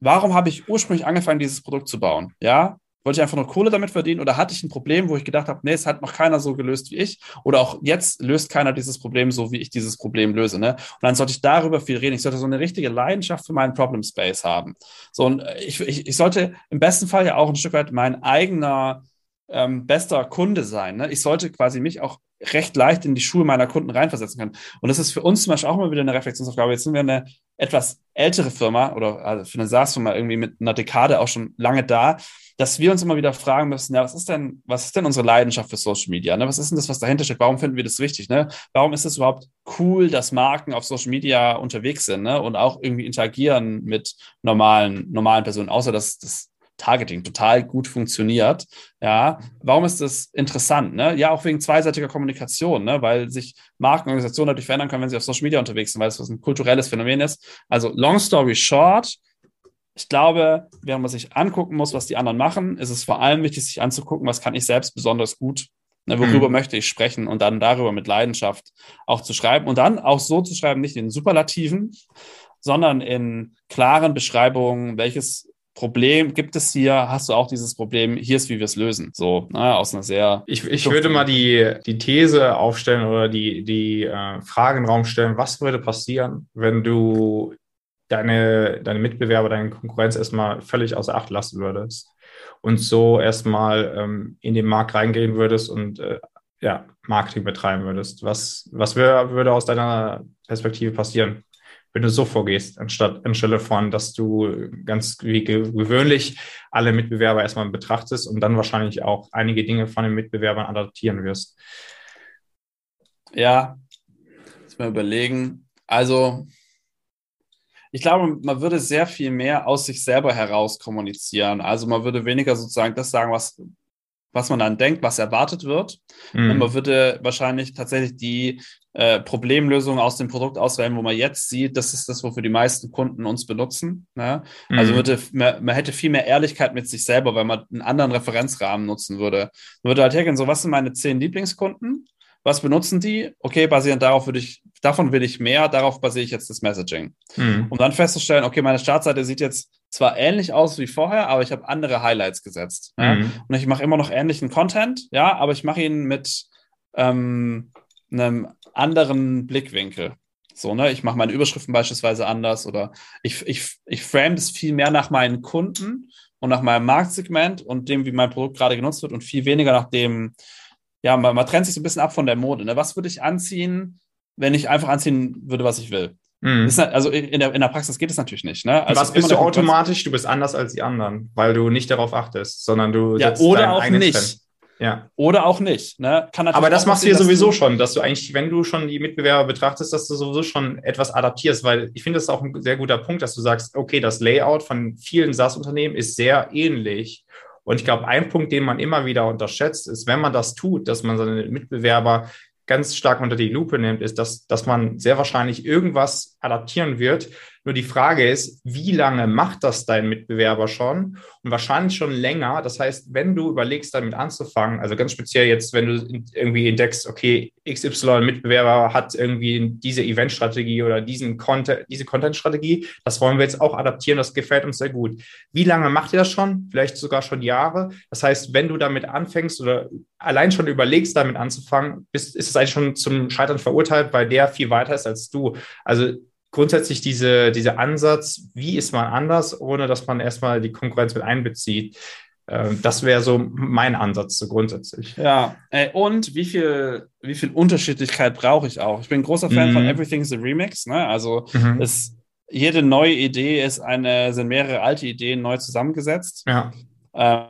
warum habe ich ursprünglich angefangen, dieses Produkt zu bauen? Ja, wollte ich einfach nur Kohle damit verdienen oder hatte ich ein Problem, wo ich gedacht habe, nee, es hat noch keiner so gelöst wie ich oder auch jetzt löst keiner dieses Problem so, wie ich dieses Problem löse. Ne? Und dann sollte ich darüber viel reden. Ich sollte so eine richtige Leidenschaft für meinen Problem Space haben. So, und ich, ich, ich sollte im besten Fall ja auch ein Stück weit mein eigener ähm, bester Kunde sein. Ne? Ich sollte quasi mich auch recht leicht in die Schuhe meiner Kunden reinversetzen können. Und das ist für uns zum Beispiel auch mal wieder eine Reflexionsaufgabe. Jetzt sind wir eine etwas ältere Firma oder also für eine SaaS-Firma irgendwie mit einer Dekade auch schon lange da, dass wir uns immer wieder fragen müssen, ja, was ist denn, was ist denn unsere Leidenschaft für Social Media? Ne? Was ist denn das, was dahinter steht? Warum finden wir das wichtig? Ne? Warum ist es überhaupt cool, dass Marken auf Social Media unterwegs sind ne? und auch irgendwie interagieren mit normalen, normalen Personen, außer dass das Targeting total gut funktioniert. Ja, warum ist das interessant? Ne? Ja, auch wegen zweiseitiger Kommunikation, ne? weil sich Markenorganisationen dadurch verändern können, wenn sie auf Social Media unterwegs sind, weil es ein kulturelles Phänomen ist. Also, long story short, ich glaube, während man sich angucken muss, was die anderen machen, ist es vor allem wichtig, sich anzugucken, was kann ich selbst besonders gut, ne, worüber mhm. möchte ich sprechen und dann darüber mit Leidenschaft auch zu schreiben und dann auch so zu schreiben, nicht in Superlativen, sondern in klaren Beschreibungen, welches Problem gibt es hier, hast du auch dieses Problem, hier ist, wie wir es lösen. So, ne, aus einer sehr. Ich, ich würde mal die, die These aufstellen oder die, die äh, Frage in den Raum stellen, was würde passieren, wenn du deine, deine Mitbewerber, deine Konkurrenz erstmal völlig außer Acht lassen würdest und so erstmal ähm, in den Markt reingehen würdest und äh, ja, Marketing betreiben würdest. Was, was wär, würde aus deiner Perspektive passieren? wenn du so vorgehst, anstatt anstelle von, dass du ganz wie gewöhnlich alle Mitbewerber erstmal betrachtest und dann wahrscheinlich auch einige Dinge von den Mitbewerbern adaptieren wirst. Ja, muss mal überlegen. Also, ich glaube, man würde sehr viel mehr aus sich selber heraus kommunizieren. Also man würde weniger sozusagen das sagen, was was man dann denkt, was erwartet wird. Mhm. Man würde wahrscheinlich tatsächlich die äh, Problemlösung aus dem Produkt auswählen, wo man jetzt sieht, das ist das, wofür die meisten Kunden uns benutzen. Ne? Mhm. Also würde, man, man, hätte viel mehr Ehrlichkeit mit sich selber, weil man einen anderen Referenzrahmen nutzen würde. Man würde halt hergehen, so was sind meine zehn Lieblingskunden? Was benutzen die? Okay, basierend darauf würde ich, davon will ich mehr, darauf basiere ich jetzt das Messaging. Mhm. Um dann festzustellen, okay, meine Startseite sieht jetzt zwar ähnlich aus wie vorher, aber ich habe andere Highlights gesetzt. Mhm. Ja? Und ich mache immer noch ähnlichen Content, ja, aber ich mache ihn mit ähm, einem anderen Blickwinkel. So, ne? Ich mache meine Überschriften beispielsweise anders oder ich, ich, ich frame das viel mehr nach meinen Kunden und nach meinem Marktsegment und dem, wie mein Produkt gerade genutzt wird und viel weniger nach dem, ja, man, man trennt sich so ein bisschen ab von der Mode. Ne? Was würde ich anziehen, wenn ich einfach anziehen würde, was ich will? Mhm. also in der, in der Praxis geht es natürlich nicht. Ne? Also Was bist du automatisch? Du bist anders als die anderen, weil du nicht darauf achtest, sondern du ja, oder auch nicht. Trend. Ja. Oder auch nicht. Ne? Aber das machst du ja sowieso schon, dass du eigentlich, wenn du schon die Mitbewerber betrachtest, dass du sowieso schon etwas adaptierst, weil ich finde das ist auch ein sehr guter Punkt, dass du sagst, okay, das Layout von vielen SaaS-Unternehmen ist sehr ähnlich. Und ich glaube, ein Punkt, den man immer wieder unterschätzt, ist, wenn man das tut, dass man seine Mitbewerber ganz stark unter die Lupe nimmt, ist, dass, dass man sehr wahrscheinlich irgendwas adaptieren wird, nur die Frage ist, wie lange macht das dein Mitbewerber schon? Und wahrscheinlich schon länger. Das heißt, wenn du überlegst, damit anzufangen, also ganz speziell jetzt, wenn du irgendwie entdeckst, okay, XY-Mitbewerber hat irgendwie diese Event-Strategie oder diesen Content, diese Content-Strategie, das wollen wir jetzt auch adaptieren, das gefällt uns sehr gut. Wie lange macht ihr das schon? Vielleicht sogar schon Jahre. Das heißt, wenn du damit anfängst oder allein schon überlegst, damit anzufangen, bist, ist es eigentlich schon zum Scheitern verurteilt, weil der viel weiter ist als du. Also grundsätzlich diese, dieser Ansatz, wie ist man anders, ohne dass man erstmal die Konkurrenz mit einbezieht. Ähm, das wäre so mein Ansatz so grundsätzlich. Ja, und wie viel, wie viel Unterschiedlichkeit brauche ich auch? Ich bin ein großer Fan mhm. von Everything's a Remix. Ne? Also mhm. es, jede neue Idee ist eine, sind mehrere alte Ideen neu zusammengesetzt. Ja. Ähm,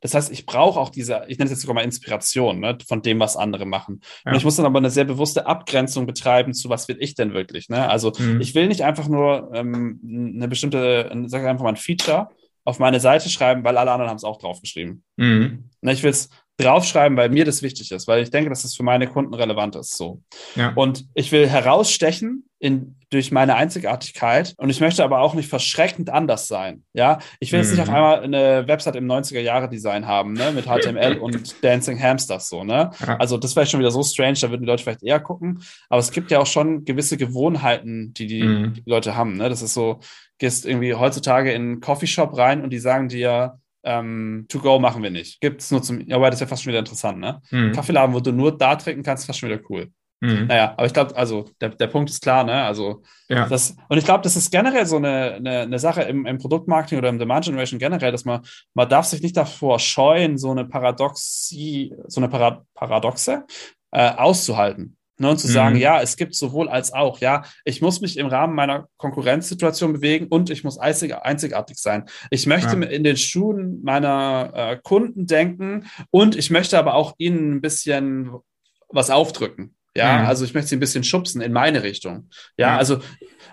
das heißt, ich brauche auch diese, ich nenne es jetzt sogar mal Inspiration ne, von dem, was andere machen. Ja. Und ich muss dann aber eine sehr bewusste Abgrenzung betreiben zu, was will ich denn wirklich. Ne? Also mhm. ich will nicht einfach nur ähm, eine bestimmte, sag ich einfach mal ein Feature auf meine Seite schreiben, weil alle anderen haben es auch draufgeschrieben. Mhm. Ne, ich will es draufschreiben, weil mir das wichtig ist, weil ich denke, dass das für meine Kunden relevant ist. So. Ja. Und ich will herausstechen in, durch meine Einzigartigkeit und ich möchte aber auch nicht verschreckend anders sein. Ja, ich will jetzt nicht auf Mhm. einmal eine Website im 90er Jahre Design haben, ne, mit HTML und Dancing Hamsters so, ne? Ja. Also das wäre schon wieder so strange, da würden die Leute vielleicht eher gucken, aber es gibt ja auch schon gewisse Gewohnheiten, die die, Mhm. die Leute haben, ne? Das ist so, gehst irgendwie heutzutage in einen Coffeeshop rein und die sagen dir, ähm, to go machen wir nicht. Gibt es nur zum, ja, aber das ist ja fast schon wieder interessant, ne? Mhm. Kaffeeladen, wo du nur da trinken kannst, ist fast schon wieder cool. Mhm. Naja, aber ich glaube, also der, der Punkt ist klar, ne? Also Ja. das, und ich glaube, das ist generell so eine, eine, eine Sache im, im Produktmarketing oder im Demand Generation generell, dass man, man darf sich nicht davor scheuen, so eine Paradoxie, so eine Para Paradoxe äh, auszuhalten. Ne, und zu Mhm. sagen, ja, es gibt sowohl als auch, ja, ich muss mich im Rahmen meiner Konkurrenzsituation bewegen und ich muss einzig, einzigartig sein. Ich möchte Ja. in den Schuhen meiner äh, Kunden denken und ich möchte aber auch ihnen ein bisschen was aufdrücken. Ja, Mhm. also ich möchte sie ein bisschen schubsen in meine Richtung. Ja, Ja. also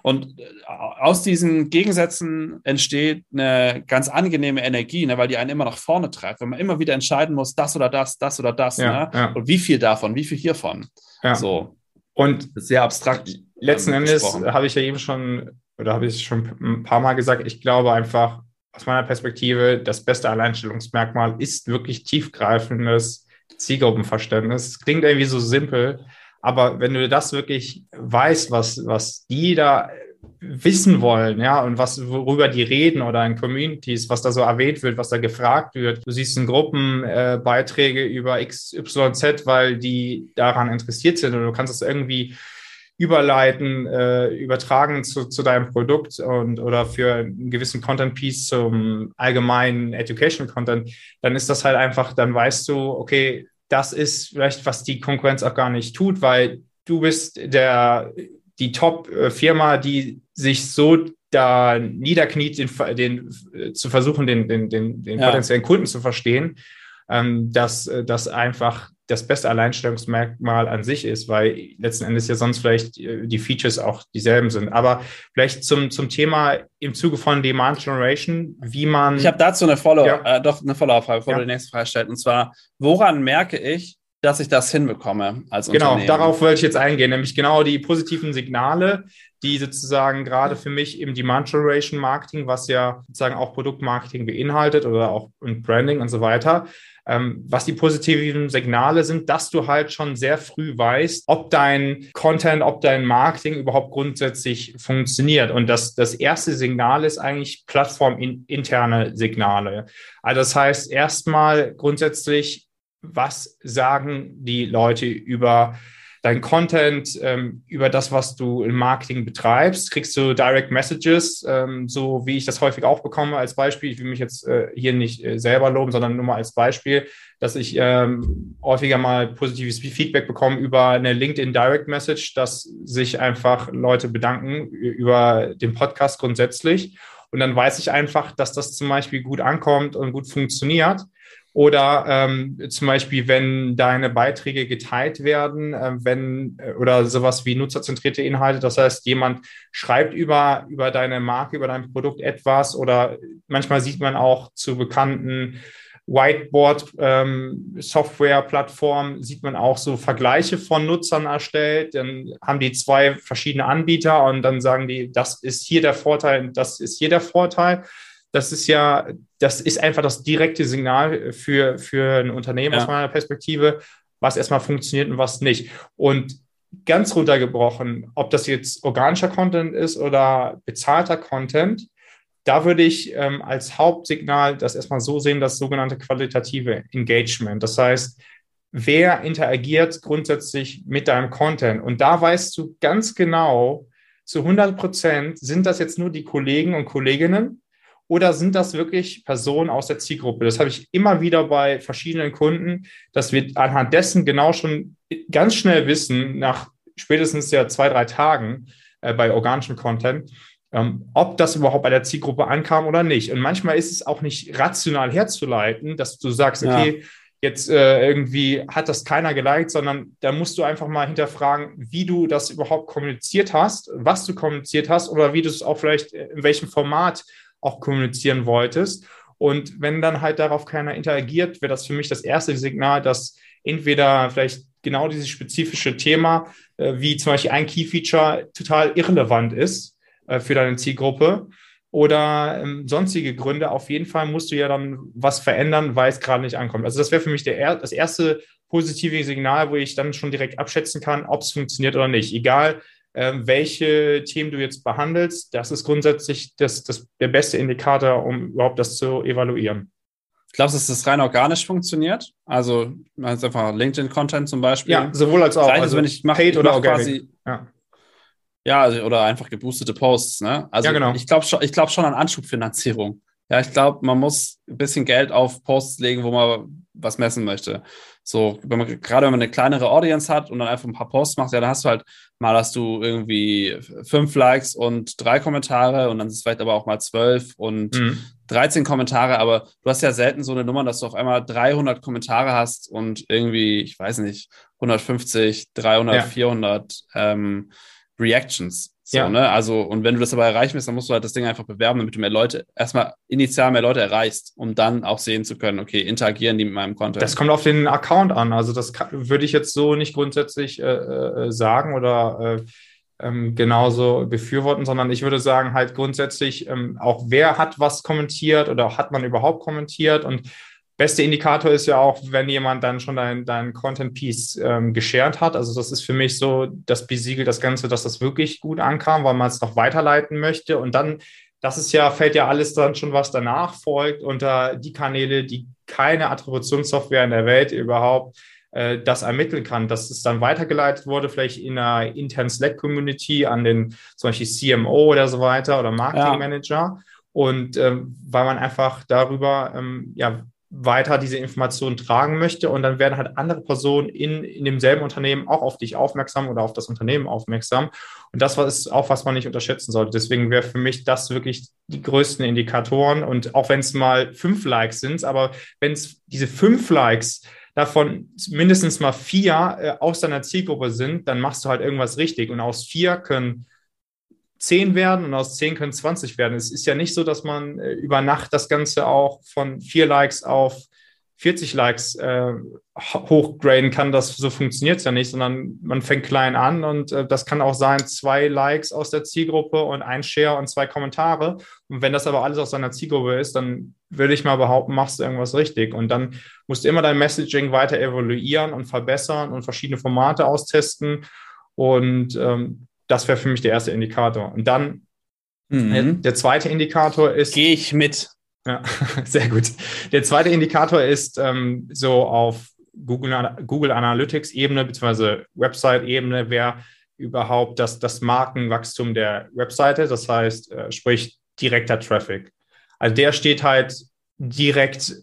und äh, aus diesen Gegensätzen entsteht eine ganz angenehme Energie, ne, weil die einen immer nach vorne treibt, wenn man immer wieder entscheiden muss, das oder das, das oder das, Ja, ne? ja. Und wie viel davon, wie viel hiervon. Ja. So, Und sehr abstrakt. letzten ähm, Endes habe ich ja eben schon, oder habe ich schon ein paar Mal gesagt, ich glaube einfach aus meiner Perspektive, das beste Alleinstellungsmerkmal ist wirklich tiefgreifendes Zielgruppenverständnis. Es klingt irgendwie so simpel, aber wenn du das wirklich weißt, was, was die da wissen wollen, ja, und was, worüber die reden oder in Communities, was da so erwähnt wird, was da gefragt wird. Du siehst in Gruppen äh, Beiträge über XYZ, weil die daran interessiert sind und du kannst es irgendwie überleiten, äh, übertragen zu, zu deinem Produkt und oder für einen gewissen Content Piece zum allgemeinen Education Content, dann ist das halt einfach, dann weißt du, okay, das ist vielleicht, was die Konkurrenz auch gar nicht tut, weil du bist der, die Top-Firma, die sich so da niederkniet, den, den, äh, zu versuchen, den, den, den, den Ja. potenziellen Kunden zu verstehen, ähm, dass das einfach das beste Alleinstellungsmerkmal an sich ist, weil letzten Endes ja sonst vielleicht äh, die Features auch dieselben sind. Aber vielleicht zum, zum Thema im Zuge von Demand Generation, wie man. Ich habe dazu eine Follow, Ja. äh, doch eine Follow-up-Frage, bevor Ja. du die nächste Frage stellst. Und zwar, woran merke ich, dass ich das hinbekomme als Genau, darauf wollte ich jetzt eingehen, nämlich genau die positiven Signale, die sozusagen gerade für mich im Demand Generation Marketing, was ja sozusagen auch Produktmarketing beinhaltet oder auch und Branding und so weiter, ähm, was die positiven Signale sind, dass du halt schon sehr früh weißt, ob dein Content, ob dein Marketing überhaupt grundsätzlich funktioniert. Und das, das erste Signal ist eigentlich plattforminterne Signale. Also das heißt erstmal grundsätzlich, was sagen die Leute über dein Content, ähm, über das, was du im Marketing betreibst? Kriegst du Direct Messages, ähm, so wie ich das häufig auch bekomme als Beispiel? Ich will mich jetzt äh, hier nicht äh, selber loben, sondern nur mal als Beispiel, dass ich ähm, häufiger mal positives Feedback bekomme über eine LinkedIn Direct Message, dass sich einfach Leute bedanken über den Podcast grundsätzlich. Und dann weiß ich einfach, dass das zum Beispiel gut ankommt und gut funktioniert. Oder ähm, zum Beispiel, wenn deine Beiträge geteilt werden, äh, wenn äh, oder sowas wie nutzerzentrierte Inhalte, das heißt, jemand schreibt über, über deine Marke, über dein Produkt etwas oder manchmal sieht man auch zu bekannten Whiteboard-Software-Plattformen, sieht man auch so Vergleiche von Nutzern erstellt. Dann haben die zwei verschiedene Anbieter und dann sagen die, das ist hier der Vorteil, das ist hier der Vorteil das ist ja, das ist einfach das direkte Signal für, für ein Unternehmen Ja. aus meiner Perspektive, was erstmal funktioniert und was nicht. Und ganz runtergebrochen, ob das jetzt organischer Content ist oder bezahlter Content, da würde ich ähm, als Hauptsignal das erstmal so sehen, das sogenannte qualitative Engagement. Das heißt, wer interagiert grundsätzlich mit deinem Content? Und da weißt du ganz genau, zu 100 Prozent, sind das jetzt nur die Kollegen und Kolleginnen oder sind das wirklich Personen aus der Zielgruppe? Das habe ich immer wieder bei verschiedenen Kunden, dass wir anhand dessen genau schon ganz schnell wissen, nach spätestens ja zwei, drei Tagen äh, bei organischem Content, ähm, ob das überhaupt bei der Zielgruppe ankam oder nicht. Und manchmal ist es auch nicht rational herzuleiten, dass du sagst, Ja. okay, jetzt äh, irgendwie hat das keiner geliked, sondern da musst du einfach mal hinterfragen, wie du das überhaupt kommuniziert hast, was du kommuniziert hast oder wie du es auch vielleicht äh, in welchem Format auch kommunizieren wolltest. Und wenn dann halt darauf keiner interagiert, wäre das für mich das erste Signal, dass entweder vielleicht genau dieses spezifische Thema, äh, wie zum Beispiel ein Key-Feature, total irrelevant ist äh, für deine Zielgruppe oder ähm, sonstige Gründe. Auf jeden Fall musst du ja dann was verändern, weil es gerade nicht ankommt. Also das wäre für mich der, das erste positive Signal, wo ich dann schon direkt abschätzen kann, ob es funktioniert oder nicht. Egal, welche Themen du jetzt behandelst, das ist grundsätzlich das, das, der beste Indikator, um überhaupt das zu evaluieren. Glaubst du, dass das rein organisch funktioniert? Also, meinst einfach LinkedIn-Content zum Beispiel? Ja, sowohl als auch. also, wenn ich mache Paid oder mach quasi, Ja. ja, also, oder einfach geboostete Posts, ne? Also, Ja, genau. ich glaube schon, ich glaube schon an Anschubfinanzierung. Ja, ich glaube, man muss ein bisschen Geld auf Posts legen, wo man was messen möchte. So, wenn man, gerade wenn man eine kleinere Audience hat und dann einfach ein paar Posts macht, ja, dann hast du halt, mal hast du irgendwie fünf Likes und drei Kommentare und dann ist es vielleicht aber auch mal zwölf und Mhm. 13 Kommentare, aber du hast ja selten so eine Nummer, dass du auf einmal 300 Kommentare hast und irgendwie, ich weiß nicht, 150, 300, Ja. 400 ähm, Reactions. So, Ja. ne? Also, und wenn du das aber erreichen willst, dann musst du halt das Ding einfach bewerben, damit du mehr Leute, erstmal initial mehr Leute erreichst, um dann auch sehen zu können, okay, interagieren die mit meinem Content. Das kommt auf den Account an. Also das kann, würde ich jetzt so nicht grundsätzlich äh, äh, sagen oder äh, ähm, genauso befürworten, sondern ich würde sagen halt grundsätzlich ähm, auch wer hat was kommentiert oder hat man überhaupt kommentiert und beste Indikator ist ja auch, wenn jemand dann schon dein, dein Content-Piece ähm, geshared hat. Also das ist für mich so das besiegelt das Ganze, dass das wirklich gut ankam, weil man es noch weiterleiten möchte und dann das ist ja, fällt ja alles dann schon, was danach folgt, unter die Kanäle, die keine Attributionssoftware in der Welt überhaupt äh, das ermitteln kann, dass es dann weitergeleitet wurde, vielleicht in einer internen Slack-Community an den zum Beispiel CMO oder so weiter oder Marketing Manager. Und ähm, weil man einfach darüber ähm, ja weiter diese Informationen tragen möchte und dann werden halt andere Personen in, in demselben Unternehmen auch auf dich aufmerksam oder auf das Unternehmen aufmerksam. Und das ist auch, was man nicht unterschätzen sollte. Deswegen wäre für mich das wirklich die größten Indikatoren. Und auch wenn es mal fünf Likes sind, aber wenn es diese fünf Likes davon mindestens mal vier äh, aus deiner Zielgruppe sind, dann machst du halt irgendwas richtig. Und aus vier können 10 werden und aus 10 können 20 werden. Es ist ja nicht so, dass man äh, über Nacht das Ganze auch von 4 Likes auf 40 Likes äh, hochgraden kann. Das so funktioniert es ja nicht, sondern man fängt klein an und äh, das kann auch sein, zwei Likes aus der Zielgruppe und ein Share und zwei Kommentare. Und wenn das aber alles aus deiner Zielgruppe ist, dann würde ich mal behaupten, machst du irgendwas richtig. Und dann musst du immer dein Messaging weiter evaluieren und verbessern und verschiedene Formate austesten. Und ähm, das wäre für mich der erste Indikator. Und dann Mhm. der zweite Indikator ist. Gehe ich mit. Ja, sehr gut. Der zweite Indikator ist ähm, so auf Google, Google Analytics Ebene bzw. Website Ebene, wer überhaupt das, das Markenwachstum der Webseite, das heißt, äh, sprich direkter Traffic. Also der steht halt direkt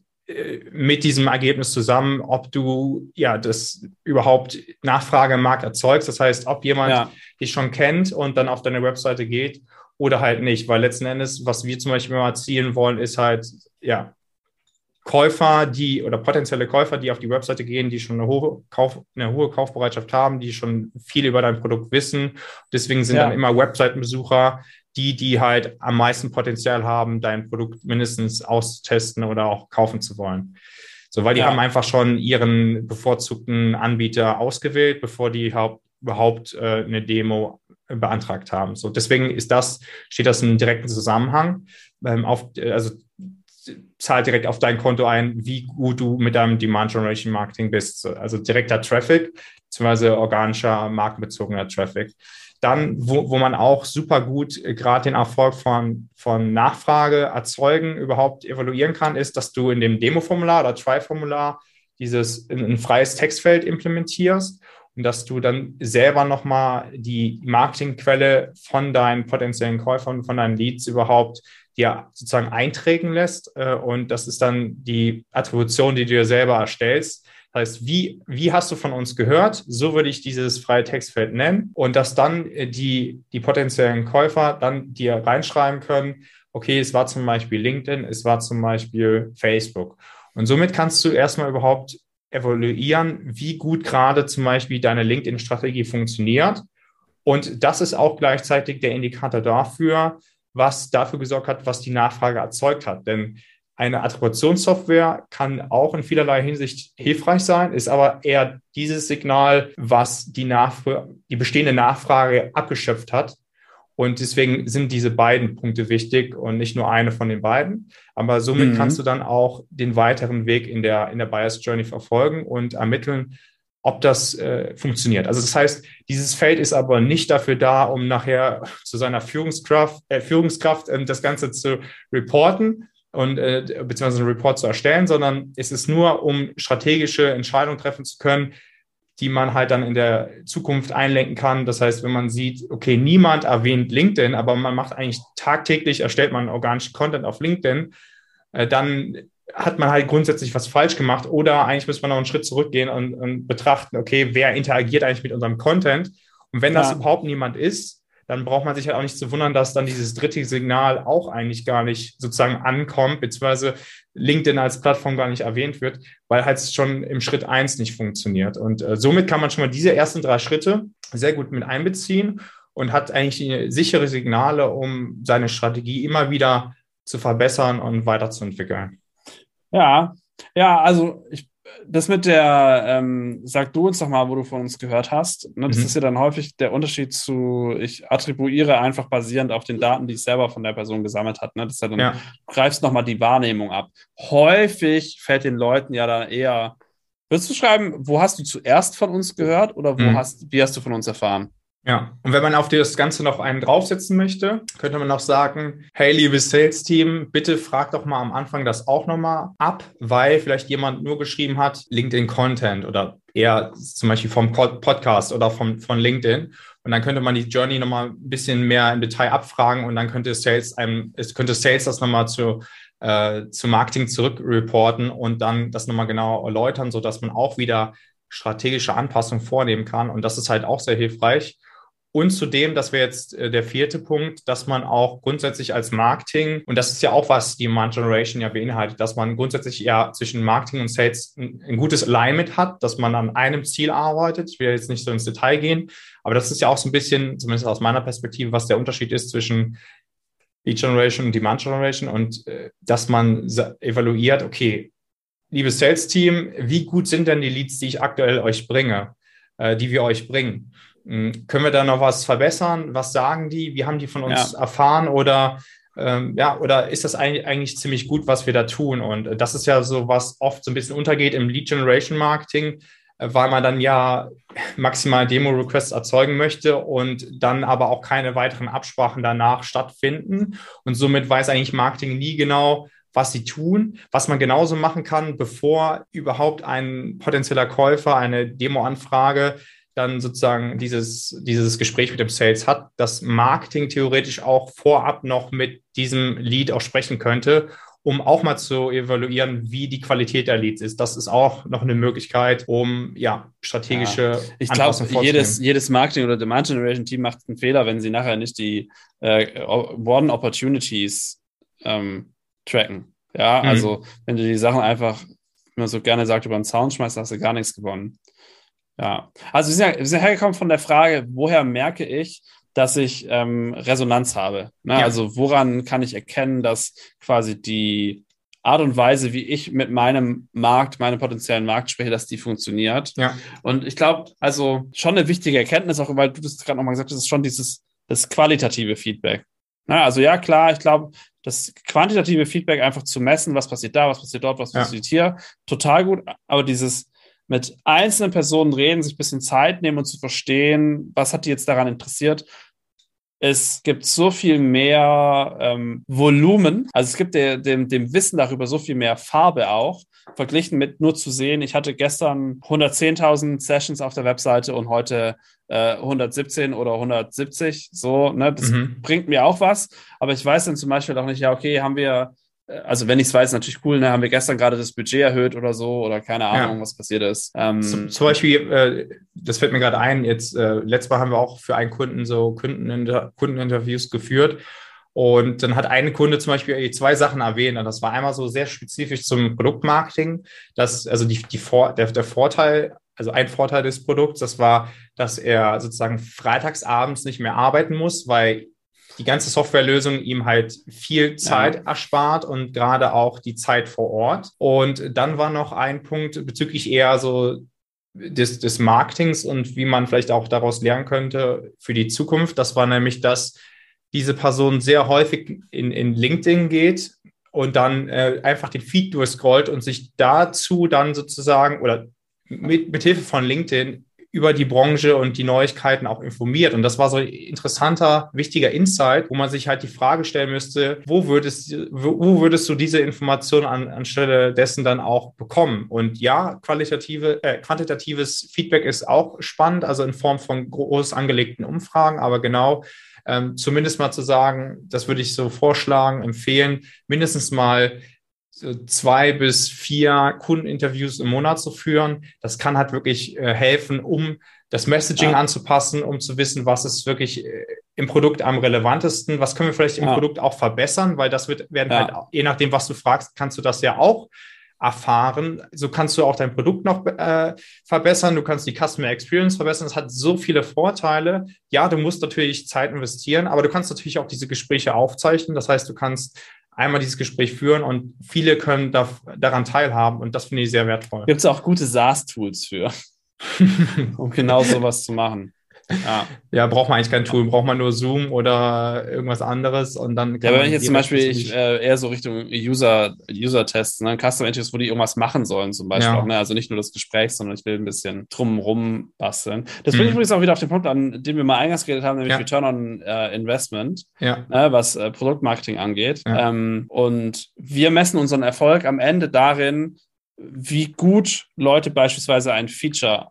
mit diesem Ergebnis zusammen, ob du ja das überhaupt Nachfrage im Markt erzeugst. Das heißt, ob jemand Ja. dich schon kennt und dann auf deine Webseite geht oder halt nicht. Weil letzten Endes, was wir zum Beispiel mal erzielen wollen, ist halt, ja, Käufer, die oder potenzielle Käufer, die auf die Webseite gehen, die schon eine hohe, Kauf, eine hohe Kaufbereitschaft haben, die schon viel über dein Produkt wissen. Deswegen sind Ja. dann immer Webseitenbesucher die, die halt am meisten Potenzial haben, dein Produkt mindestens austesten oder auch kaufen zu wollen. So, weil die Ja. haben einfach schon ihren bevorzugten Anbieter ausgewählt, bevor die haupt, überhaupt äh, eine Demo beantragt haben. So, deswegen ist das, steht das im direkten Zusammenhang. Ähm, auf, also zahlt direkt auf dein Konto ein, wie gut du mit deinem Demand Generation Marketing bist. Also direkter Traffic, beziehungsweise organischer, markenbezogener Traffic. Dann, wo, wo man auch super gut äh, gerade den Erfolg von, von Nachfrage erzeugen, überhaupt evaluieren kann, ist, dass du in dem Demo-Formular oder Try-Formular dieses ein, ein freies Textfeld implementierst und dass du dann selber nochmal die Marketingquelle von deinen potenziellen Käufern, von deinen Leads überhaupt dir sozusagen einträgen lässt. Äh, Und das ist dann die Attribution, die du dir selber erstellst. Heißt, wie, wie hast du von uns gehört? So würde ich dieses freie Textfeld nennen. Und dass dann äh, die, die potenziellen Käufer dann dir reinschreiben können, okay, es war zum Beispiel LinkedIn, es war zum Beispiel Facebook. Und somit kannst du erstmal überhaupt evaluieren, wie gut gerade zum Beispiel deine LinkedIn-Strategie funktioniert. Und das ist auch gleichzeitig der Indikator dafür, was dafür gesorgt hat, was die Nachfrage erzeugt hat. Denn eine Attributionssoftware kann auch in vielerlei Hinsicht hilfreich sein, ist aber eher dieses Signal, was die, Nachfrage, die bestehende Nachfrage abgeschöpft hat. Und deswegen sind diese beiden Punkte wichtig und nicht nur eine von den beiden. Aber somit mhm. kannst du dann auch den weiteren Weg in der, in der Bias Journey verfolgen und ermitteln, ob das äh, funktioniert. Also das heißt, dieses Feld ist aber nicht dafür da, um nachher zu seiner Führungskraft, äh, Führungskraft äh, das Ganze zu reporten, und äh, beziehungsweise einen Report zu erstellen, sondern es ist nur, um strategische Entscheidungen treffen zu können, die man halt dann in der Zukunft einlenken kann. Das heißt, wenn man sieht, okay, niemand erwähnt LinkedIn, aber man macht eigentlich tagtäglich, erstellt man organischen Content auf LinkedIn, äh, dann hat man halt grundsätzlich was falsch gemacht oder eigentlich muss man noch einen Schritt zurückgehen und, und betrachten, okay, wer interagiert eigentlich mit unserem Content? Und wenn das ja. überhaupt niemand ist, dann braucht man sich halt auch nicht zu wundern, dass dann dieses dritte Signal auch eigentlich gar nicht sozusagen ankommt, beziehungsweise LinkedIn als Plattform gar nicht erwähnt wird, weil halt schon im Schritt eins nicht funktioniert. Und äh, somit kann man schon mal diese ersten drei Schritte sehr gut mit einbeziehen und hat eigentlich sichere Signale, um seine Strategie immer wieder zu verbessern und weiterzuentwickeln. Ja, ja, also ich das mit der, ähm, sag du uns doch mal, wo du von uns gehört hast. Ne? Das mhm. ist ja dann häufig der Unterschied zu, ich attribuiere einfach basierend auf den Daten, die ich selber von der Person gesammelt hat. Ne? Das ist ja dann, ja. du greifst nochmal die Wahrnehmung ab. Häufig fällt den Leuten ja dann eher, würdest du schreiben, wo hast du zuerst von uns gehört oder wo mhm. hast, wie hast du von uns erfahren? Ja, und wenn man auf das Ganze noch einen draufsetzen möchte, könnte man noch sagen, hey, liebes Sales-Team, bitte frag doch mal am Anfang das auch nochmal ab, weil vielleicht jemand nur geschrieben hat, LinkedIn-Content oder eher zum Beispiel vom Podcast oder vom, von LinkedIn. Und dann könnte man die Journey nochmal ein bisschen mehr im Detail abfragen und dann könnte Sales einem, es könnte Sales das nochmal zu, äh, zu Marketing zurückreporten und dann das nochmal genau erläutern, sodass man auch wieder strategische Anpassungen vornehmen kann. Und das ist halt auch sehr hilfreich. Und zudem, das wäre jetzt äh, der vierte Punkt, dass man auch grundsätzlich als Marketing, und das ist ja auch, was die Demand Generation ja beinhaltet, dass man grundsätzlich ja zwischen Marketing und Sales ein, ein, gutes Alignment hat, dass man an einem Ziel arbeitet. Ich will jetzt nicht so ins Detail gehen, aber das ist ja auch so ein bisschen, zumindest aus meiner Perspektive, was der Unterschied ist zwischen Lead Generation und Demand Generation und äh, dass man evaluiert, okay, liebes Sales-Team, wie gut sind denn die Leads, die ich aktuell euch bringe, äh, die wir euch bringen? Hm, können wir da noch was verbessern? Was sagen die? Wie haben die von uns ja. erfahren? Oder ähm, ja, oder ist das eigentlich, eigentlich ziemlich gut, was wir da tun? Und das ist ja so, was oft so ein bisschen untergeht im Lead Generation Marketing, äh, weil man dann ja maximal Demo-Requests erzeugen möchte und dann aber auch keine weiteren Absprachen danach stattfinden. Und somit weiß eigentlich Marketing nie genau, was sie tun, was man genauso machen kann, bevor überhaupt ein potenzieller Käufer eine Demo-Anfrage dann sozusagen dieses, dieses Gespräch mit dem Sales hat, dass Marketing theoretisch auch vorab noch mit diesem Lead auch sprechen könnte, um auch mal zu evaluieren, wie die Qualität der Leads ist. Das ist auch noch eine Möglichkeit, um ja strategische ja. Ich glaube, jedes, jedes Marketing oder Demand Generation Team macht einen Fehler, wenn sie nachher nicht die äh, One Opportunities ähm, tracken. Ja, mhm. also wenn du die Sachen einfach, wie man so gerne sagt, über den Zaun schmeißt, hast du gar nichts gewonnen. Ja, also wir sind, ja, wir sind hergekommen von der Frage, woher merke ich, dass ich ähm, Resonanz habe? Ne? Ja. Also woran kann ich erkennen, dass quasi die Art und Weise, wie ich mit meinem Markt, meinem potenziellen Markt spreche, dass die funktioniert. Ja. Und ich glaube, also schon eine wichtige Erkenntnis, auch weil du das gerade nochmal gesagt hast, ist schon dieses das qualitative Feedback. Na, ne? also ja, klar, ich glaube, das quantitative Feedback einfach zu messen, was passiert da, was passiert dort, was passiert hier, total gut. Aber dieses mit einzelnen Personen reden, sich ein bisschen Zeit nehmen und zu verstehen, was hat die jetzt daran interessiert. Es gibt so viel mehr ähm, Volumen, also es gibt der, dem, dem Wissen darüber so viel mehr Farbe auch, verglichen mit nur zu sehen, ich hatte gestern 110.000 Sessions auf der Webseite und heute äh, 117 oder 170. So, ne, das mhm. bringt mir auch was, aber ich weiß dann zum Beispiel auch nicht, ja, okay, haben wir also wenn ich es weiß, natürlich cool, ne, haben wir gestern gerade das Budget erhöht oder so oder keine Ahnung, ja. was passiert ist. Ähm, zum, zum, Beispiel, äh, das fällt mir gerade ein, jetzt äh, letztes Mal haben wir auch für einen Kunden so Kundeninter Kundeninterviews geführt und dann hat ein Kunde zum Beispiel zwei Sachen erwähnt und das war einmal so sehr spezifisch zum Produktmarketing, dass also die, die Vor der, der Vorteil also ein Vorteil des Produkts, das war, dass er sozusagen freitagsabends nicht mehr arbeiten muss, weil die ganze Softwarelösung ihm halt viel Zeit ja. erspart und gerade auch die Zeit vor Ort. Und dann war noch ein Punkt bezüglich eher so des, des Marketings und wie man vielleicht auch daraus lernen könnte für die Zukunft. Das war nämlich, dass diese Person sehr häufig in, in LinkedIn geht und dann äh, einfach den Feed durchscrollt und sich dazu dann sozusagen oder mit, mit Hilfe von LinkedIn über die Branche und die Neuigkeiten auch informiert. Und das war so ein interessanter, wichtiger Insight, wo man sich halt die Frage stellen müsste, wo würdest, wo, würdest du diese Information an, anstelle dessen dann auch bekommen? Und ja, qualitative, äh, quantitatives Feedback ist auch spannend, also in Form von groß angelegten Umfragen, aber genau ähm, zumindest mal zu sagen, das würde ich so vorschlagen, empfehlen, mindestens mal zwei bis vier Kundeninterviews im Monat zu führen. Das kann halt wirklich äh, helfen, um das Messaging ja. anzupassen, um zu wissen, was ist wirklich äh, im Produkt am relevantesten, was können wir vielleicht im ja. Produkt auch verbessern, weil das wird, werden ja. halt, je nachdem, was du fragst, kannst du das ja auch erfahren. So kannst du auch dein Produkt noch äh, verbessern, du kannst die Customer Experience verbessern. Das hat so viele Vorteile. Ja, du musst natürlich Zeit investieren, aber du kannst natürlich auch diese Gespräche aufzeichnen. Das heißt, du kannst einmal dieses Gespräch führen und viele können da, daran teilhaben und das finde ich sehr wertvoll. Gibt es auch gute SaaS-Tools für, um genau sowas zu machen. Ja. ja, braucht man eigentlich kein Tool, braucht man nur Zoom oder irgendwas anderes und dann Ja, wenn ich jetzt zum Beispiel ich, äh, eher so Richtung User, User-Tests, ne? Custom Interviews, wo die irgendwas machen sollen, zum Beispiel ja. auch, ne? Also nicht nur das Gespräch, sondern ich will ein bisschen drumrum basteln. Das bringt mhm. übrigens auch wieder auf den Punkt an, den wir mal eingangs geredet haben, nämlich ja. Return on äh, Investment, ja. ne? was äh, Produktmarketing angeht. Ähm, und wir messen unseren Erfolg am Ende darin, wie gut Leute beispielsweise ein Feature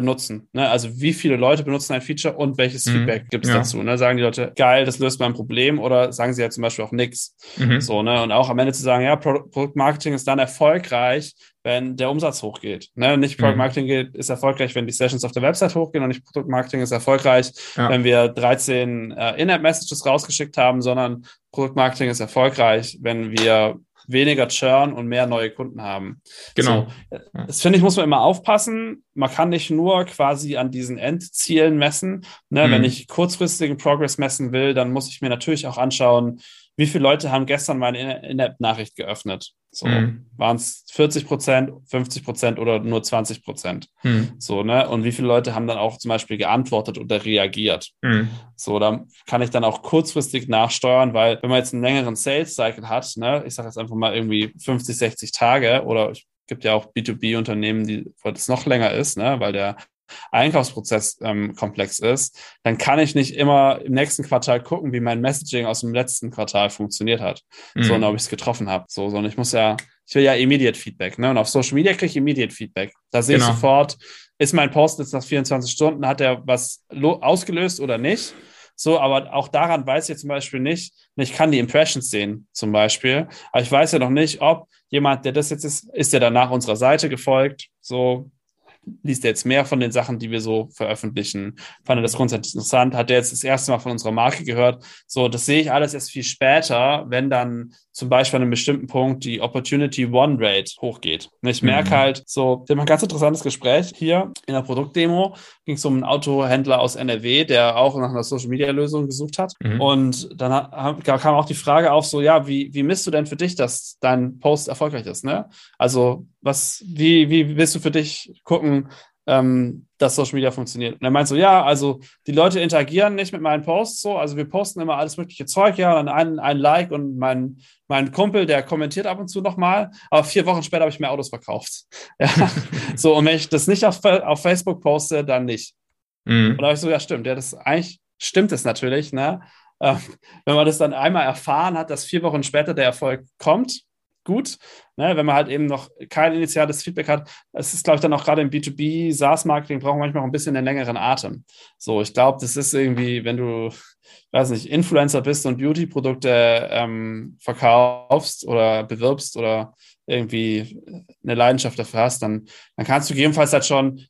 benutzen. Ne? Also wie viele Leute benutzen ein Feature und welches mhm. Feedback gibt es ja. dazu? Ne? Sagen die Leute, geil, das löst mein Problem oder sagen sie ja zum Beispiel auch nichts. Mhm. So, ne? Und auch am Ende zu sagen, ja, Pro Produktmarketing ist dann erfolgreich, wenn der Umsatz hochgeht. Ne? Nicht Produktmarketing mhm. ist erfolgreich, wenn die Sessions auf der Website hochgehen und nicht Produktmarketing ist erfolgreich, ja. wenn wir 13 äh, In-App-Messages rausgeschickt haben, sondern Produktmarketing ist erfolgreich, wenn wir weniger Churn und mehr neue Kunden haben. Genau. So, das finde ich, muss man immer aufpassen. Man kann nicht nur quasi an diesen Endzielen messen. Ne? Mhm. Wenn ich kurzfristigen Progress messen will, dann muss ich mir natürlich auch anschauen, wie viele Leute haben gestern meine In-App-Nachricht geöffnet? So, mhm. waren es 40 Prozent, 50 Prozent oder nur 20 Prozent? Mhm. So, ne? Und wie viele Leute haben dann auch zum Beispiel geantwortet oder reagiert? Mhm. So, da kann ich dann auch kurzfristig nachsteuern, weil wenn man jetzt einen längeren Sales-Cycle hat, ne, ich sage jetzt einfach mal irgendwie 50, 60 Tage oder es gibt ja auch B2B-Unternehmen, die, wo das noch länger ist, ne, weil der Einkaufsprozess ähm, komplex ist, dann kann ich nicht immer im nächsten Quartal gucken, wie mein Messaging aus dem letzten Quartal funktioniert hat, mhm. sondern ob ich es getroffen habe. So, sondern ich muss ja, ich will ja Immediate Feedback. Ne? Und auf Social Media kriege ich Immediate Feedback. Da sehe genau. ich sofort, ist mein Post jetzt nach 24 Stunden, hat er was ausgelöst oder nicht? So, aber auch daran weiß ich zum Beispiel nicht, ich kann die Impressions sehen, zum Beispiel, aber ich weiß ja noch nicht, ob jemand, der das jetzt ist, ist der danach unserer Seite gefolgt, so, liest er jetzt mehr von den Sachen, die wir so veröffentlichen? Fand er das grundsätzlich interessant? Hat er jetzt das erste Mal von unserer Marke gehört? So, das sehe ich alles erst viel später, wenn dann zum Beispiel an einem bestimmten Punkt die Opportunity One Rate hochgeht. Und ich merke mhm. halt so, wir haben ein ganz interessantes Gespräch hier in der Produktdemo. Ging es um einen Autohändler aus NRW, der auch nach einer Social Media Lösung gesucht hat. Mhm. Und dann kam auch die Frage auf, so, ja, wie, wie misst du denn für dich, dass dein Post erfolgreich ist? Ne? Also, was, wie, wie willst du für dich gucken, ähm, dass Social Media funktioniert. Und er meint so, ja, also die Leute interagieren nicht mit meinen Posts so, also wir posten immer alles mögliche Zeug, ja, und ein, ein Like und mein, mein Kumpel, der kommentiert ab und zu nochmal, aber vier Wochen später habe ich mehr Autos verkauft. Ja, so, und wenn ich das nicht auf, auf Facebook poste, dann nicht. Mhm. Und da habe ich so, ja, stimmt, ja, das eigentlich stimmt es natürlich, ne? Ähm, wenn man das dann einmal erfahren hat, dass vier Wochen später der Erfolg kommt, gut. Ne, wenn man halt eben noch kein initiales Feedback hat, es ist, glaube ich, dann auch gerade im B2B, SaaS-Marketing braucht manchmal auch ein bisschen einen längeren Atem. So, ich glaube, das ist irgendwie, wenn du, weiß nicht, Influencer bist und Beauty-Produkte ähm, verkaufst oder bewirbst oder irgendwie eine Leidenschaft dafür hast, dann, dann kannst du gegebenenfalls halt schon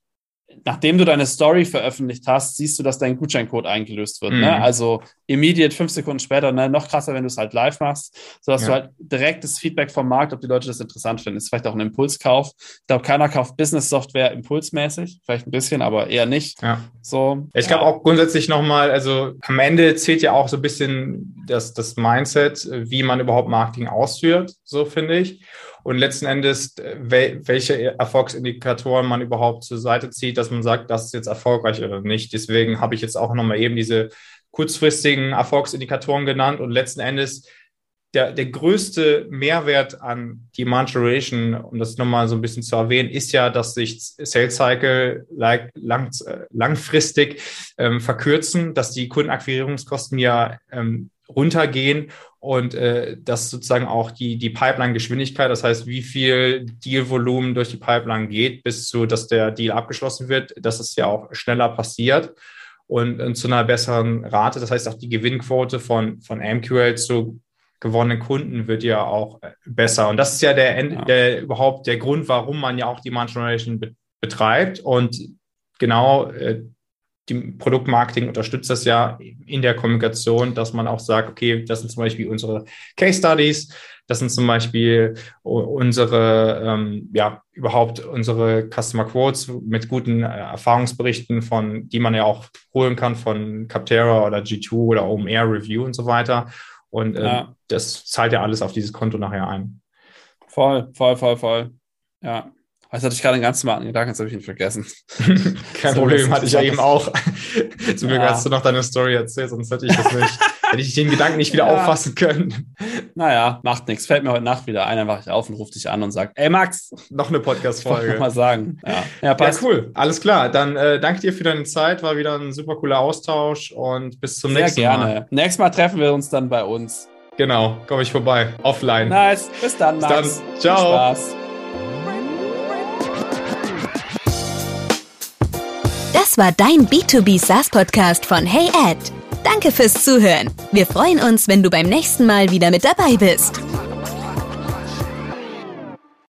nachdem du deine Story veröffentlicht hast, siehst du, dass dein Gutscheincode eingelöst wird. Ne? Mhm. Ne? Also immediate fünf Sekunden später, ne? noch krasser, wenn du es halt live machst, sodass ja. du halt direktes Feedback vom Markt, ob die Leute das interessant finden. Ist vielleicht auch ein Impulskauf. Ich glaube, keiner kauft Business-Software impulsmäßig, vielleicht ein bisschen, aber eher nicht. Ja. So, ich glaube auch grundsätzlich nochmal, also am Ende zählt ja auch so ein bisschen das, das Mindset, wie man überhaupt Marketing ausführt, so finde ich und letzten Endes, äh, welche Erfolgsindikatoren man überhaupt zur Seite zieht, dass man sagt, das ist jetzt erfolgreich oder nicht. Deswegen habe ich jetzt auch nochmal eben diese kurzfristigen Erfolgsindikatoren genannt und letzten Endes der, der größte Mehrwert an Demand Generation, um das nochmal so ein bisschen zu erwähnen, ist ja, dass sich Sales Cycle lang, lang, langfristig ähm, verkürzen, dass die Kundenakquirierungskosten ja ähm, runtergehen und äh, dass sozusagen auch die, die Pipeline-Geschwindigkeit, das heißt, wie viel Dealvolumen durch die Pipeline geht, bis zu, dass der Deal abgeschlossen wird, dass es ja auch schneller passiert und, und zu einer besseren Rate. Das heißt, auch die Gewinnquote von, von MQL zu gewonnenen Kunden wird ja auch äh, besser. Und das ist ja der, ja. der überhaupt der Grund, warum man ja auch Demand Generation be betreibt. Und genau äh, die Produktmarketing unterstützt das ja in der Kommunikation, dass man auch sagt, okay, das sind zum Beispiel unsere Case Studies, das sind zum Beispiel unsere, ähm, ja, überhaupt unsere Customer Quotes mit guten äh, Erfahrungsberichten von, die man ja auch holen kann von Captera oder G2 oder OMR Review und so weiter. Und äh, ja. Das zahlt ja alles auf dieses Konto nachher ein. Voll, voll, voll, voll. Ja. Jetzt hatte ich gerade einen ganz smarten Gedanken, jetzt habe ich ihn vergessen. Kein so, Problem, hatte ich ja eben auch. Zum Glück ja. hast du noch deine Story erzählt, sonst hätte ich das nicht, hätte ich den Gedanken nicht wieder ja. auffassen können. Naja, macht nichts. Fällt mir heute Nacht wieder ein, dann wache ich auf und rufe dich an und sage, ey Max. Noch eine Podcast-Folge. Mal sagen. Ja, ja, passt. ja cool. Alles klar. Dann äh, danke dir für deine Zeit. War wieder ein super cooler Austausch und bis zum Sehr nächsten gerne. Mal. Sehr gerne. Nächstes Mal treffen wir uns dann bei uns. Genau, komme ich vorbei. Offline. Nice. Bis dann, Max. Bis dann. Ciao. Viel Spaß. Das war dein B2B SaaS Podcast von Hey Ed. Danke fürs Zuhören. Wir freuen uns, wenn du beim nächsten Mal wieder mit dabei bist.